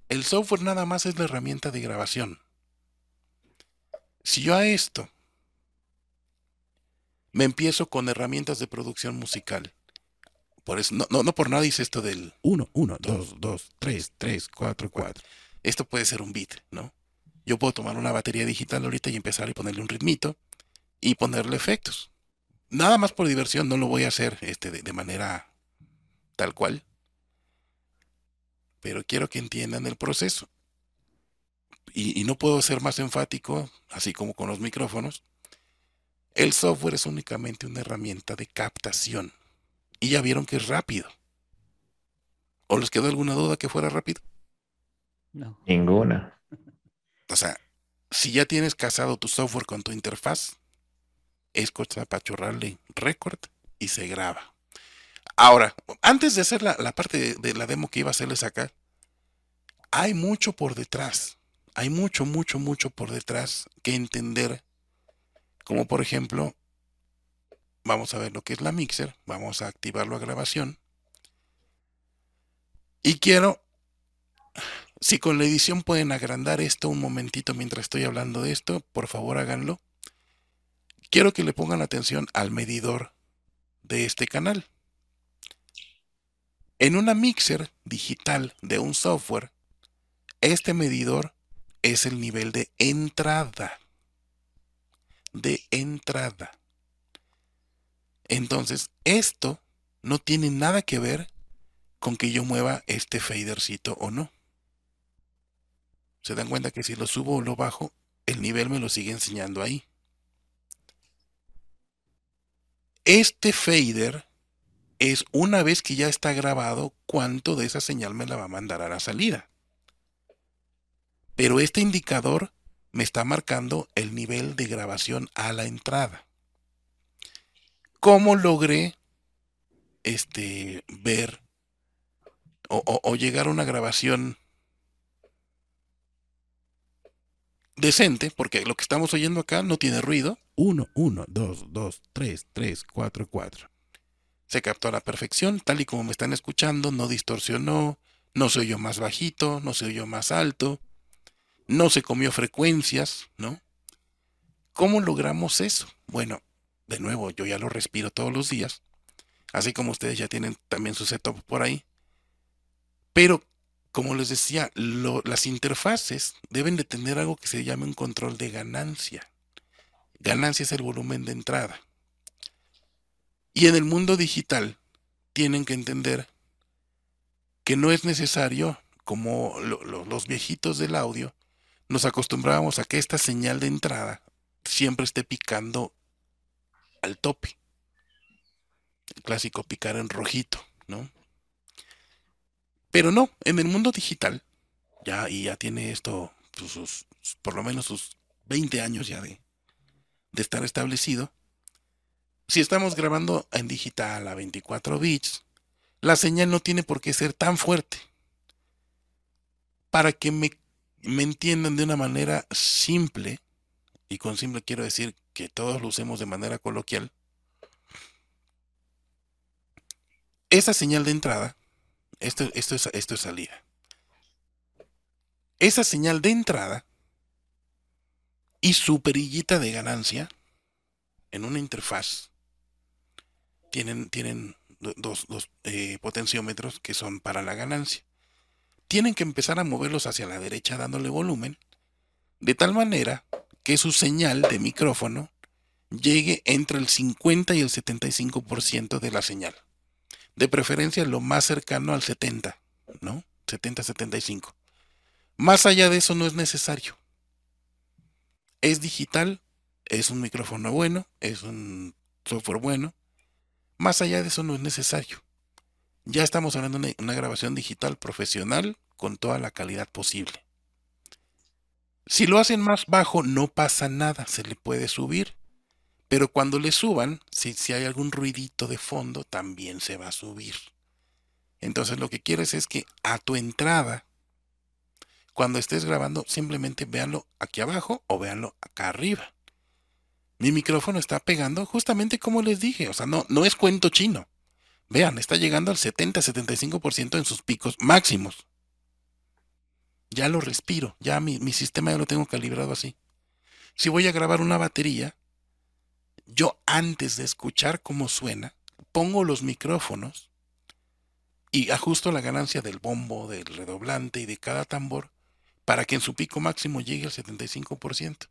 El software nada más es la herramienta de grabación. Si yo a esto me empiezo con herramientas de producción musical, por eso, no, no, no por nada dice esto del 1, 1, 2, 2, 3, 3, 4, 4. Esto puede ser un beat, ¿no? Yo puedo tomar una batería digital ahorita y empezar a ponerle un ritmito y ponerle efectos. nada más por diversión, no lo voy a hacer este, de, de manera tal cual. Pero quiero que entiendan el proceso. Y, y no puedo ser más enfático, así como con los micrófonos. El software es únicamente una herramienta de captación. Y ya vieron que es rápido. ¿O les quedó alguna duda que fuera rápido? No. Ninguna. O sea, si ya tienes casado tu software con tu interfaz, es cosa para chorrarle record y se graba. Ahora, antes de hacer la, la parte de, de la demo que iba a hacerles acá, hay mucho por detrás. Hay mucho, mucho, mucho por detrás que entender. Como por ejemplo, vamos a ver lo que es la mixer. Vamos a activarlo a grabación. Y quiero, si con la edición pueden agrandar esto un momentito mientras estoy hablando de esto, por favor háganlo. Quiero que le pongan atención al medidor de este canal. En una mixer digital de un software, este medidor es el nivel de entrada. De entrada. Entonces, esto no tiene nada que ver con que yo mueva este fadercito o no. Se dan cuenta que si lo subo o lo bajo, el nivel me lo sigue enseñando ahí. Este fader es una vez que ya está grabado cuánto de esa señal me la va a mandar a la salida. Pero este indicador me está marcando el nivel de grabación a la entrada. ¿Cómo logré este, ver o, o- o llegar a una grabación decente? Porque lo que estamos oyendo acá no tiene ruido. 1, 1, 2, 2, 3, 3, 4, 4. Se captó a la perfección, tal y como me están escuchando, no distorsionó, no se oyó más bajito, no se oyó más alto, no se comió frecuencias, ¿no? ¿Cómo logramos eso? Bueno, de nuevo, yo ya lo respiro todos los días, así como ustedes ya tienen también su setup por ahí. Pero, como les decía, las interfaces deben de tener algo que se llame un control de ganancia. Ganancia es el volumen de entrada. Y en el mundo digital tienen que entender que no es necesario, como lo- lo- los viejitos del audio, nos acostumbrábamos a que esta señal de entrada siempre esté picando al tope. El clásico picar en rojito, ¿no? Pero no, en el mundo digital, ya, y ya tiene esto, pues, sus- por lo menos sus 20 años ya de, de estar establecido, si estamos grabando en digital a 24 bits, la señal no tiene por qué ser tan fuerte. Para que me, me entiendan de una manera simple, y con simple quiero decir que todos lo usemos de manera coloquial, esa señal de entrada, esto, esto, es, esto es salida. Esa señal de entrada y su perillita de ganancia en una interfaz tienen, tienen do- dos, dos, eh, potenciómetros que son para la ganancia. Tienen que empezar a moverlos hacia la derecha dándole volumen, de tal manera que su señal de micrófono llegue entre el 50 y el 75% de la señal. De preferencia lo más cercano al 70, ¿no? 70-75. Más allá de eso no es necesario. Es digital, es un micrófono bueno, es un software bueno. Más allá de eso no es necesario. Ya estamos hablando de una, grabación digital profesional con toda la calidad posible. Si lo hacen más bajo no pasa nada, se le puede subir. Pero cuando le suban, si, si hay algún ruidito de fondo, también se va a subir. Entonces lo que quieres es que a tu entrada, cuando estés grabando, simplemente véanlo aquí abajo o véanlo acá arriba. Mi micrófono está pegando justamente como les dije, o sea, no, no es cuento chino. Vean, está llegando al 70-75% en sus picos máximos. Ya lo respiro, ya mi, mi sistema ya lo tengo calibrado así. Si voy a grabar una batería, yo antes de escuchar cómo suena, pongo los micrófonos y ajusto la ganancia del bombo, del redoblante y de cada tambor para que en su pico máximo llegue al 75%.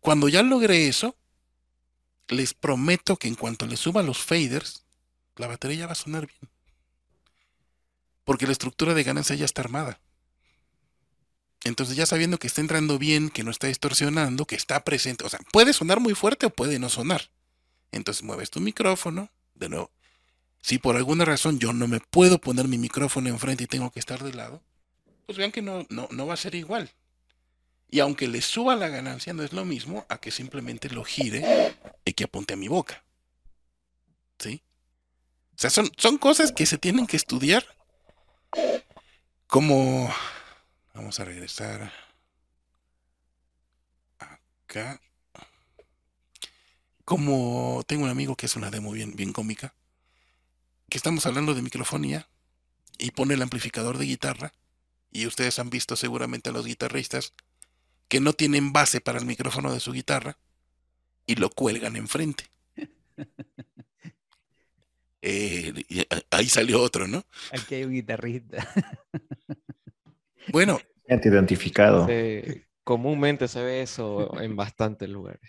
Cuando ya logré eso, les prometo que en cuanto le suba los faders, la batería ya va a sonar bien. Porque la estructura de ganancia ya está armada. Entonces ya sabiendo que está entrando bien, que no está distorsionando, que está presente, o sea, puede sonar muy fuerte o puede no sonar. Entonces mueves tu micrófono, de nuevo. Si por alguna razón yo no me puedo poner mi micrófono enfrente y tengo que estar de lado, pues vean que no, no, no va a ser igual. Y aunque le suba la ganancia, no es lo mismo a que simplemente lo gire y que apunte a mi boca. ¿Sí? O sea, son, son cosas que se tienen que estudiar como Vamos a regresar acá. Como tengo un amigo que es una demo bien, bien cómica, que estamos hablando de microfonía y pone el amplificador de guitarra, y ustedes han visto seguramente a los guitarristas que no tienen base para el micrófono de su guitarra y lo cuelgan enfrente. Eh, ahí salió otro, ¿no? Aquí hay un guitarrista. Bueno. identificado. comúnmente se ve eso en bastantes lugares.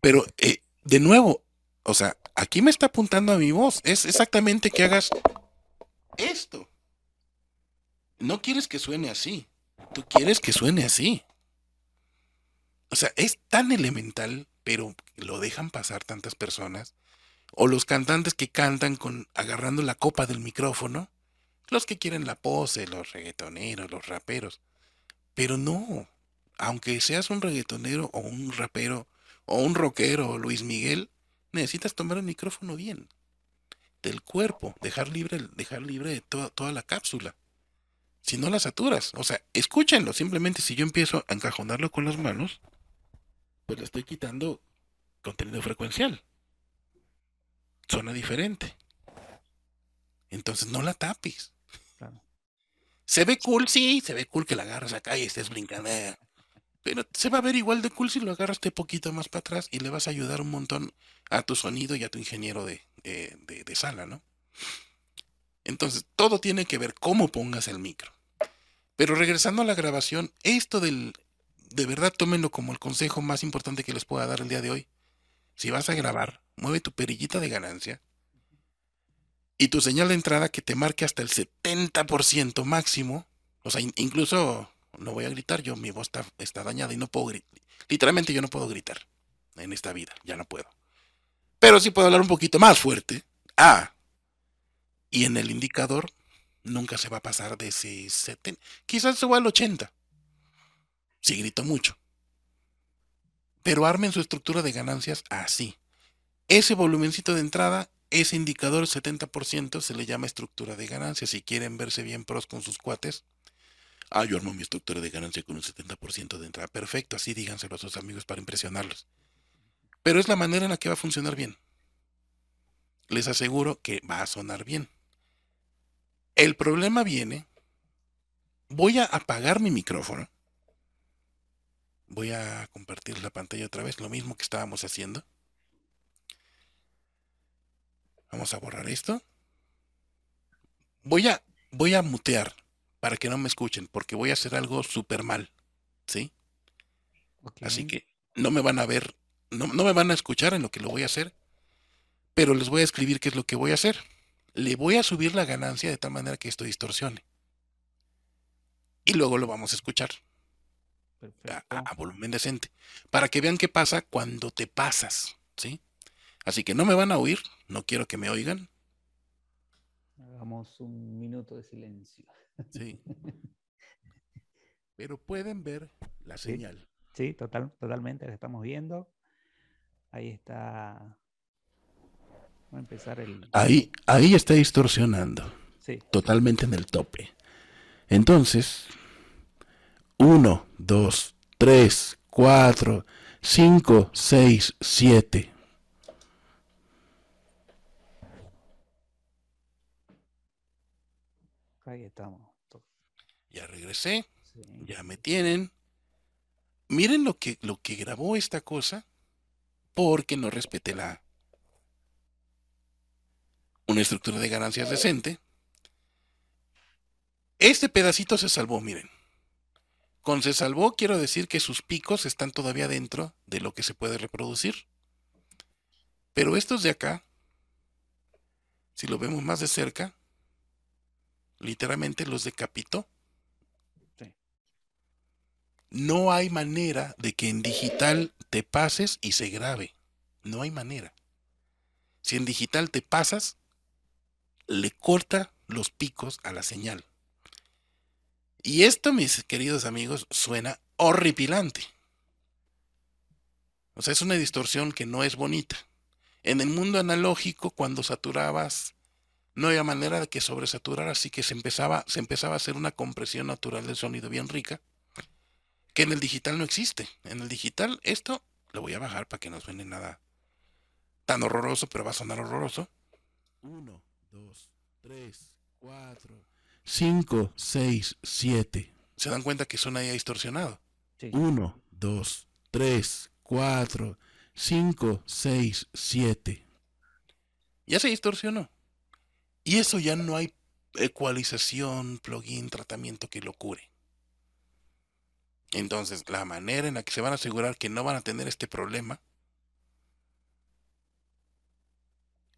Pero, eh, de nuevo, o sea, aquí me está apuntando a mi voz. Es exactamente que hagas esto. No quieres que suene así. Tú quieres que suene así. O sea, es tan elemental, pero lo dejan pasar tantas personas. O los cantantes que cantan con agarrando la copa del micrófono los que quieren la pose, los reggaetoneros, los raperos. Pero no, aunque seas un reggaetonero o un rapero o un rockero o Luis Miguel, necesitas tomar el micrófono bien. Del cuerpo, dejar libre, dejar libre toda, toda la cápsula. Si no la saturas, o sea, escúchenlo, simplemente si yo empiezo a encajonarlo con las manos, pues le estoy quitando contenido frecuencial. Suena diferente. Entonces no la tapes. Se ve cool, sí, se ve cool que la agarras acá y estés brincando. Pero se va a ver igual de cool si lo agarras un poquito más para atrás y le vas a ayudar un montón a tu sonido y a tu ingeniero de, de sala, ¿no? Entonces, todo tiene que ver cómo pongas el micro. Pero regresando a la grabación, esto del, de verdad tómenlo como el consejo más importante que les pueda dar el día de hoy. Si vas a grabar, mueve tu perillita de ganancia y tu señal de entrada que te marque hasta el 70% máximo. O sea, incluso no voy a gritar, yo mi voz está, está dañada y no puedo gritar. Literalmente yo no puedo gritar en esta vida, ya no puedo. Pero sí puedo hablar un poquito más fuerte. Ah, y en el indicador nunca se va a pasar de ese 70. Quizás suba al 80. Si grito mucho. Pero armen su estructura de ganancias así. Ese volumencito de entrada ese indicador 70% se le llama estructura de ganancia. Si quieren verse bien pros con sus cuates, ah, yo armo mi estructura de ganancia con un 70% de entrada. Perfecto, así díganselo a sus amigos para impresionarlos. Pero es la manera en la que va a funcionar bien. Les aseguro que va a sonar bien. El problema viene, voy a apagar mi micrófono. Voy a compartir la pantalla otra vez, lo mismo que estábamos haciendo. Vamos a borrar esto. Voy a, voy a mutear para que no me escuchen, porque voy a hacer algo súper mal. ¿Sí? Así que no me van a ver, no, no me van a escuchar en lo que lo voy a hacer, pero les voy a escribir qué es lo que voy a hacer. Le voy a subir la ganancia de tal manera que esto distorsione. Y luego lo vamos a escuchar. A, a, volumen decente. Para que vean qué pasa cuando te pasas. ¿Sí? Así que no me van a oír, no quiero que me oigan. Hagamos un minuto de silencio. Sí. Pero pueden ver la señal. Sí, total, totalmente, la estamos viendo. Ahí está. Vamos a empezar el. Ahí, ahí está distorsionando. Sí. Totalmente en el tope. Entonces, uno, dos, tres, cuatro, cinco, seis, siete. Ahí estamos. Ya regresé. Ya me tienen. Miren lo que, lo que grabó esta cosa porque no respeté la una estructura de ganancias decente. Este pedacito se salvó, miren. Con se salvó quiero decir que sus picos están todavía dentro de lo que se puede reproducir. Pero estos de acá, si lo vemos más de cerca, literalmente los decapitó. Sí. No hay manera de que en digital te pases y se grabe. No hay manera. Si en digital te pasas, le corta los picos a la señal. Y esto, mis queridos amigos, suena horripilante. O sea, es una distorsión que no es bonita. En el mundo analógico, cuando saturabas, no había manera de que sobresaturara, así que se empezaba, se empezaba a hacer una compresión natural del sonido bien rica, que en el digital no existe. En el digital, esto lo voy a bajar para que no suene nada tan horroroso, pero va a sonar horroroso. Uno, dos, tres, cuatro, cinco, seis, siete. ¿Se dan cuenta que suena ya distorsionado? Sí. Uno, dos, tres, cuatro, cinco, seis, siete. Ya se distorsionó. Y eso ya no hay ecualización, plugin, tratamiento que lo cure. Entonces, la manera en la que se van a asegurar que no van a tener este problema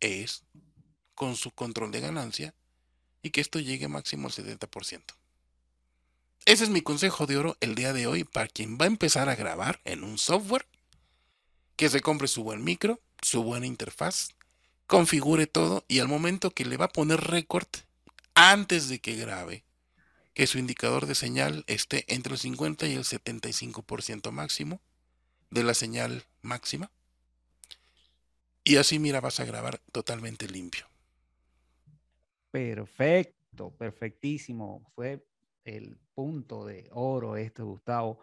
es con su control de ganancia y que esto llegue máximo al 70%. Ese es mi consejo de oro el día de hoy para quien va a empezar a grabar en un software, que se compre su buen micro, su buena interfaz, configure todo y al momento que le va a poner récord, antes de que grabe, que su indicador de señal esté entre el 50 y el 75% máximo de la señal máxima. Y así, mira, vas a grabar totalmente limpio. Perfecto, perfectísimo. Fue el punto de oro este, Gustavo.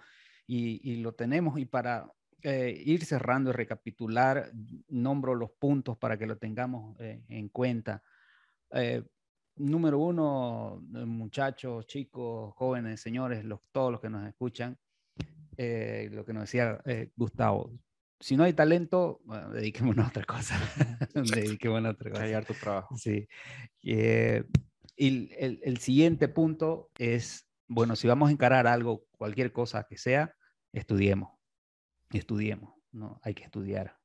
Y, y lo tenemos. Y para eh, ir cerrando y recapitular, nombro los puntos para que lo tengamos eh, en cuenta. Eh, número uno, muchachos, chicos, jóvenes, señores, los, todos los que nos escuchan, lo que nos decía Gustavo. Si no hay talento, bueno, dediquémonos a otra cosa. dediquémonos a otra cosa. Tu trabajo. Sí. Y el, el siguiente punto es, bueno, si vamos a encarar algo, cualquier cosa que sea, estudiemos. Estudiemos, ¿no? Hay que estudiar.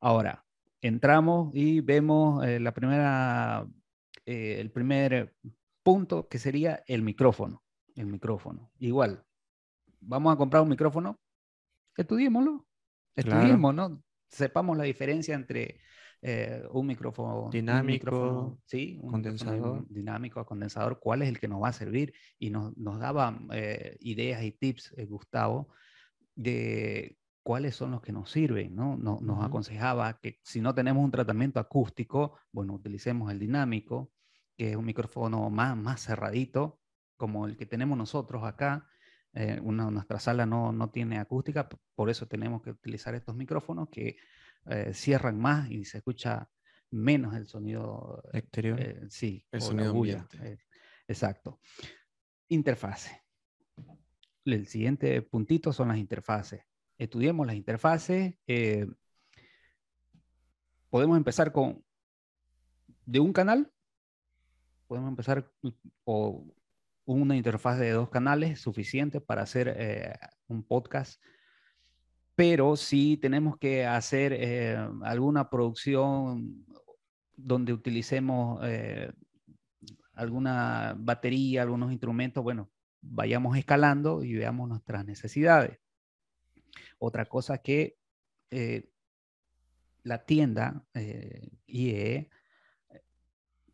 Ahora, entramos y vemos eh, la primera, eh, el primer punto que sería el micrófono. El micrófono. Igual, vamos a comprar un micrófono, estudiémoslo. Claro. Estudiemos, ¿no? Sepamos la diferencia entre eh, un micrófono un Dinámico, micrófono, sí, un micrófono condensador. dinámico, condensador, cuál es el que nos va a servir. Y nos, nos daba eh, ideas y tips, eh, Gustavo, de cuáles son los que nos sirven, ¿no? No- nos Ujú. aconsejaba que si no tenemos un tratamiento acústico, bueno, utilicemos el dinámico, que es un micrófono más, más cerradito, como el que tenemos nosotros acá. Eh, una- nuestra sala no, no tiene acústica, por eso tenemos que utilizar estos micrófonos que eh, cierran más y se escucha menos el sonido Exterior. eh, sí, El sonido ambiente. eh, exacto. Interfase. El siguiente puntito son las interfaces. Estudiemos las interfaces. eh, podemos empezar con de un canal. Podemos empezar o una interfaz de dos canales suficiente para hacer eh, un podcast. Pero si tenemos que hacer eh, alguna producción donde utilicemos alguna batería, algunos instrumentos, bueno, vayamos escalando y veamos nuestras necesidades. Otra cosa que eh, la tienda eh, IE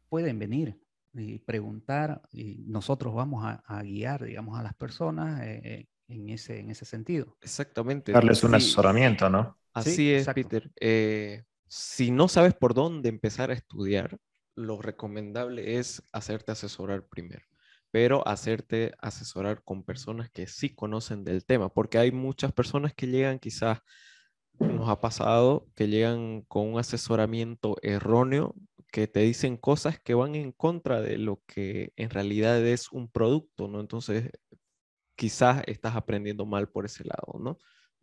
pueden venir y preguntar y nosotros vamos a, a guiar, digamos, a las personas eh, en, ese, en ese sentido. Exactamente. Darles un Sí, asesoramiento, ¿no? Así Sí, es, exacto. Peter. Eh, si no sabes por dónde empezar a estudiar, lo recomendable es hacerte asesorar primero, pero hacerte asesorar con personas que sí conocen del tema, porque hay muchas personas que llegan, quizás nos ha pasado, que llegan con un asesoramiento erróneo, que te dicen cosas que van en contra de lo que en realidad es un producto, ¿no? Entonces, quizás estás aprendiendo mal por ese lado, ¿no?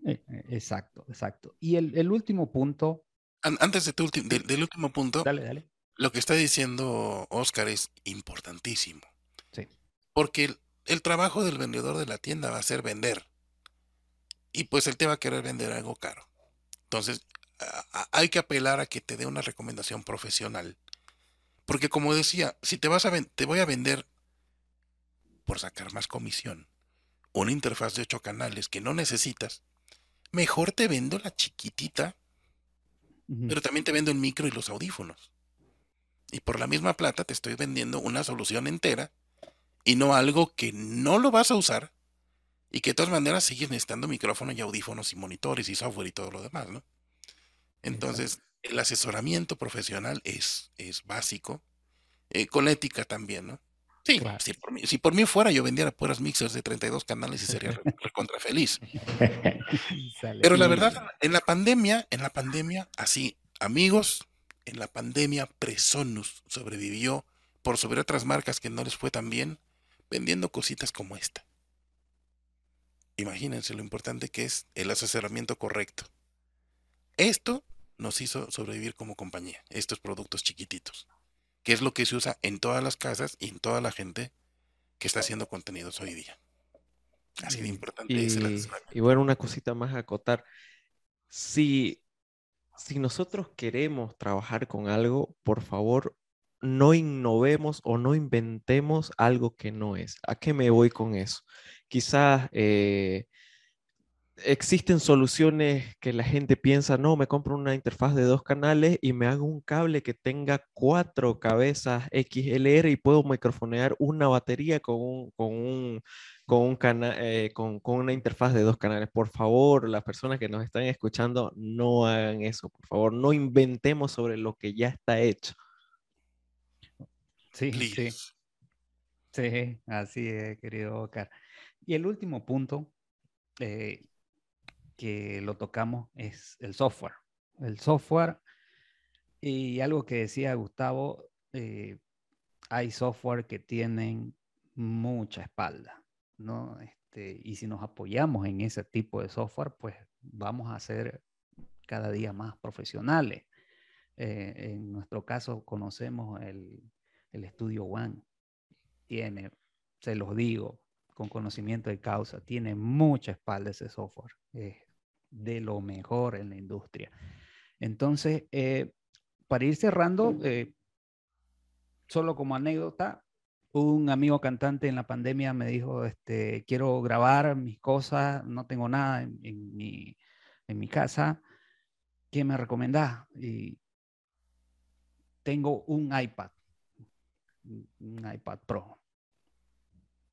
Eh, eh, exacto, exacto. Y el, el último punto, An- Antes de tu ulti- del, del último punto, dale, dale. lo que está diciendo Oscar es importantísimo. Porque el, el trabajo del vendedor de la tienda va a ser vender. Y pues él te va a querer vender algo caro. Entonces, hay que apelar a que te dé una recomendación profesional. Porque como decía, si te vas a te voy a vender por sacar más comisión una interfaz de ocho canales que no necesitas, mejor te vendo la chiquitita, pero también te vendo el micro y los audífonos. Y por la misma plata te estoy vendiendo una solución entera y no algo que no lo vas a usar y que de todas maneras sigues necesitando micrófono y audífonos y monitores y software y todo lo demás, ¿no? Entonces, el asesoramiento profesional es, es básico, eh, con ética también, ¿no? Sí, si, por mí, si, por mí, fuera, yo vendiera puras mixers de 32 canales y sería recontra feliz. Pero la verdad, en la pandemia, en la pandemia, así, amigos, en la pandemia, Presonus sobrevivió por sobre otras marcas que no les fue tan bien, vendiendo cositas como esta. Imagínense lo importante que es el asesoramiento correcto. Esto nos hizo sobrevivir como compañía, estos productos chiquititos, que es lo que se usa en todas las casas y en toda la gente que está haciendo contenidos hoy día. Así de importante y, es el Y bueno, una cosita más a acotar. Si, si nosotros queremos trabajar con algo, por favor, no innovemos o no inventemos algo que no es. ¿A qué me voy con eso? Quizás eh, existen soluciones que la gente piensa, no, me compro una interfaz de dos canales y me hago un cable que tenga cuatro cabezas XLR y puedo microfonear una batería con con eh, con, con, una interfaz de dos canales. Por favor, las personas que nos están escuchando, no hagan eso. Por favor, no inventemos sobre lo que ya está hecho. Sí, sí. Sí, así es, querido Oscar. Y el último punto eh, que lo tocamos es el software. El software y algo que decía Gustavo, eh, hay software que tienen mucha espalda, ¿no? Este, y si nos apoyamos en ese tipo de software, pues vamos a ser cada día más profesionales. Eh, en nuestro caso conocemos el, el estudio One tiene, se los digo, con conocimiento de causa, tiene mucha espalda ese software, es de lo mejor en la industria. Entonces, eh, para ir cerrando, eh, solo como anécdota, un amigo cantante en la pandemia me dijo, este, quiero grabar mis cosas, no tengo nada en, mi, en mi, casa, ¿qué me recomendás? Y tengo un iPad un iPad Pro.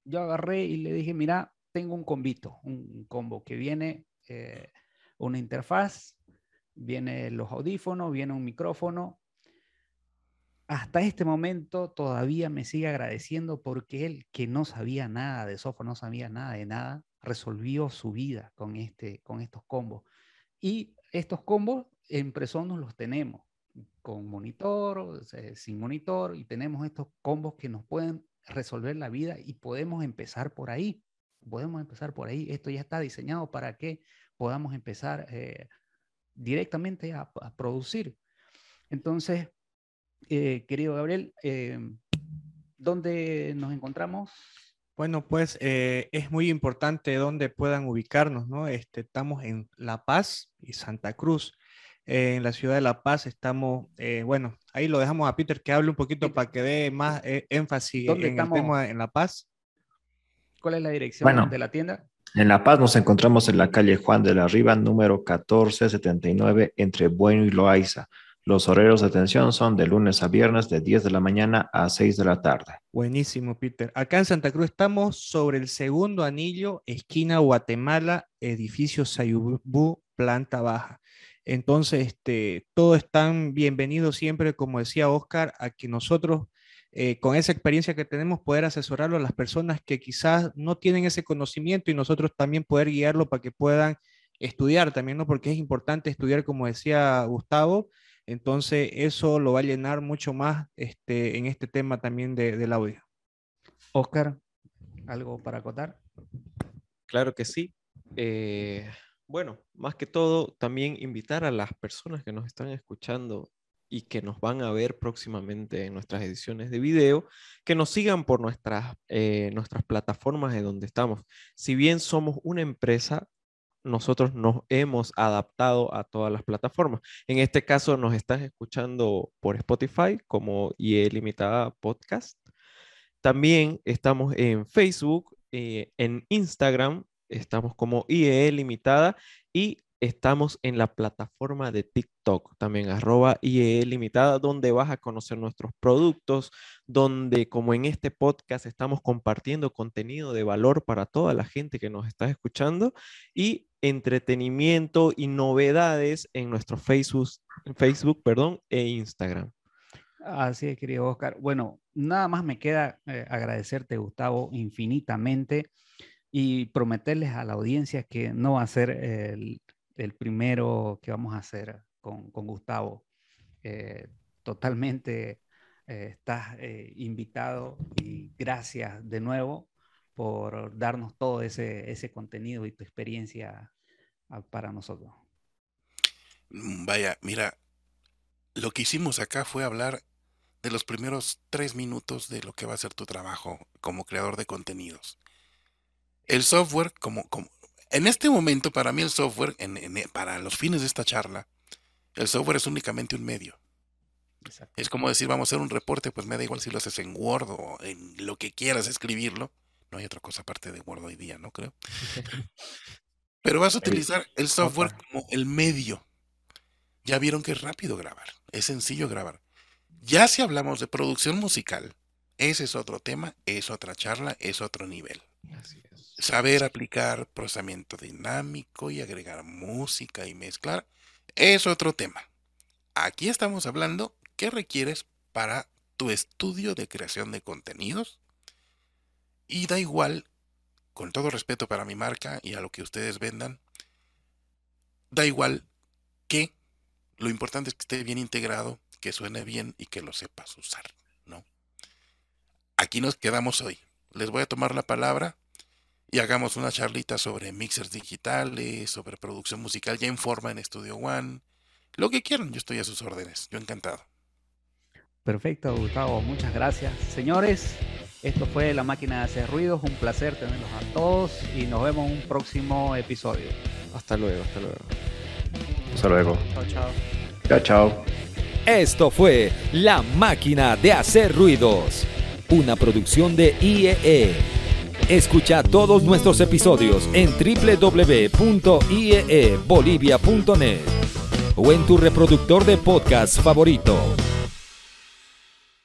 Yo agarré y le dije, mira, tengo un combito, un combo que viene eh, una interfaz, viene los audífonos, viene un micrófono. Hasta este momento todavía me sigue agradeciendo porque él, que no sabía nada de software, no sabía nada de nada, resolvió su vida con, este, con estos combos. Y estos combos en Presonus los tenemos con monitor, sin monitor, y tenemos estos combos que nos pueden resolver la vida y podemos empezar por ahí. Podemos empezar por ahí. Esto ya está diseñado para que podamos empezar eh, directamente a, producir. Entonces, eh, querido Gabriel, eh, ¿dónde nos encontramos? Bueno, pues es muy importante dónde puedan ubicarnos, ¿no? Este, estamos en La Paz y Santa Cruz en la ciudad de La Paz. Estamos, eh, bueno, ahí lo dejamos a Peter que hable un poquito para que dé más eh, énfasis en el tema en La Paz. ¿Cuál es la dirección de la tienda? En La Paz nos encontramos en la calle Juan de la Riva, número 1479, entre Bueno y Loaiza. Los horarios de atención son de lunes a viernes de 10 de la mañana a 6 de la tarde. Buenísimo, Peter. Acá en Santa Cruz estamos sobre el segundo anillo, esquina Guatemala, edificio Sayubú, planta baja. Entonces, este, todos están bienvenidos siempre, como decía Oscar, a que nosotros, eh, con esa experiencia que tenemos, poder asesorarlo a las personas que quizás no tienen ese conocimiento y nosotros también poder guiarlo para que puedan estudiar también, ¿no? Porque es importante estudiar, como decía Gustavo. Entonces, eso lo va a llenar mucho más este, en este tema también de, del audio. Oscar, ¿algo para acotar? Claro que sí. Eh, bueno, más que todo, también invitar a las personas que nos están escuchando y que nos van a ver próximamente en nuestras ediciones de video, que nos sigan por nuestras, eh, nuestras plataformas de donde estamos. Si bien somos una empresa, nosotros nos hemos adaptado a todas las plataformas. En este caso, nos estás escuchando por Spotify como IE Limitada Podcast. También estamos en Facebook, eh, en Instagram, estamos como IE Limitada y estamos en la plataforma de TikTok, también arroba IE Limitada, donde vas a conocer nuestros productos, donde como en este podcast estamos compartiendo contenido de valor para toda la gente que nos está escuchando y entretenimiento y novedades en nuestro Facebook, Facebook perdón, e Instagram. Así es, querido Oscar. Bueno, nada más me queda eh, agradecerte, Gustavo, infinitamente y prometerles a la audiencia que no va a ser el, primero que vamos a hacer con, Gustavo. Eh, totalmente eh, estás invitado y gracias de nuevo por darnos todo ese, ese contenido y tu experiencia ah, para nosotros. Mm, vaya, mira, lo que hicimos acá fue hablar de los primeros tres minutos de lo que va a ser tu trabajo como creador de contenidos. El software, como, como en este momento, para mí el software, para los fines de esta charla, el software es únicamente un medio. Es como decir, vamos a hacer un reporte, pues me da igual si lo haces en Word o en lo que quieras escribirlo. No hay otra cosa aparte de Word hoy día, ¿no? Creo. Pero vas a utilizar el software como el medio. Ya vieron que es rápido grabar, es sencillo grabar. Ya si hablamos de producción musical, ese es otro tema, es otra charla, es otro nivel. Saber aplicar procesamiento dinámico y agregar música y mezclar es otro tema. Aquí estamos hablando qué requieres para tu estudio de creación de contenidos. Y da igual, con todo respeto para mi marca y a lo que ustedes vendan, da igual que lo importante es que esté bien integrado que suene bien y que lo sepas usar, ¿no? Aquí nos quedamos hoy. Les voy a tomar la palabra y hagamos una charlita sobre mixers digitales, sobre producción musical ya en forma en Studio One, lo que quieran, yo estoy a sus órdenes, yo encantado. Perfecto, Gustavo, muchas gracias. Señores, esto fue La Máquina de Hacer Ruidos, un placer tenerlos a todos y nos vemos en un próximo episodio. Hasta luego, hasta luego. Hasta luego. Chao, chao. Chao, chao. Esto fue La Máquina de Hacer Ruidos, una producción de IEE. E. Escucha todos nuestros episodios en www.ieebolivia.net o en tu reproductor de podcast favorito.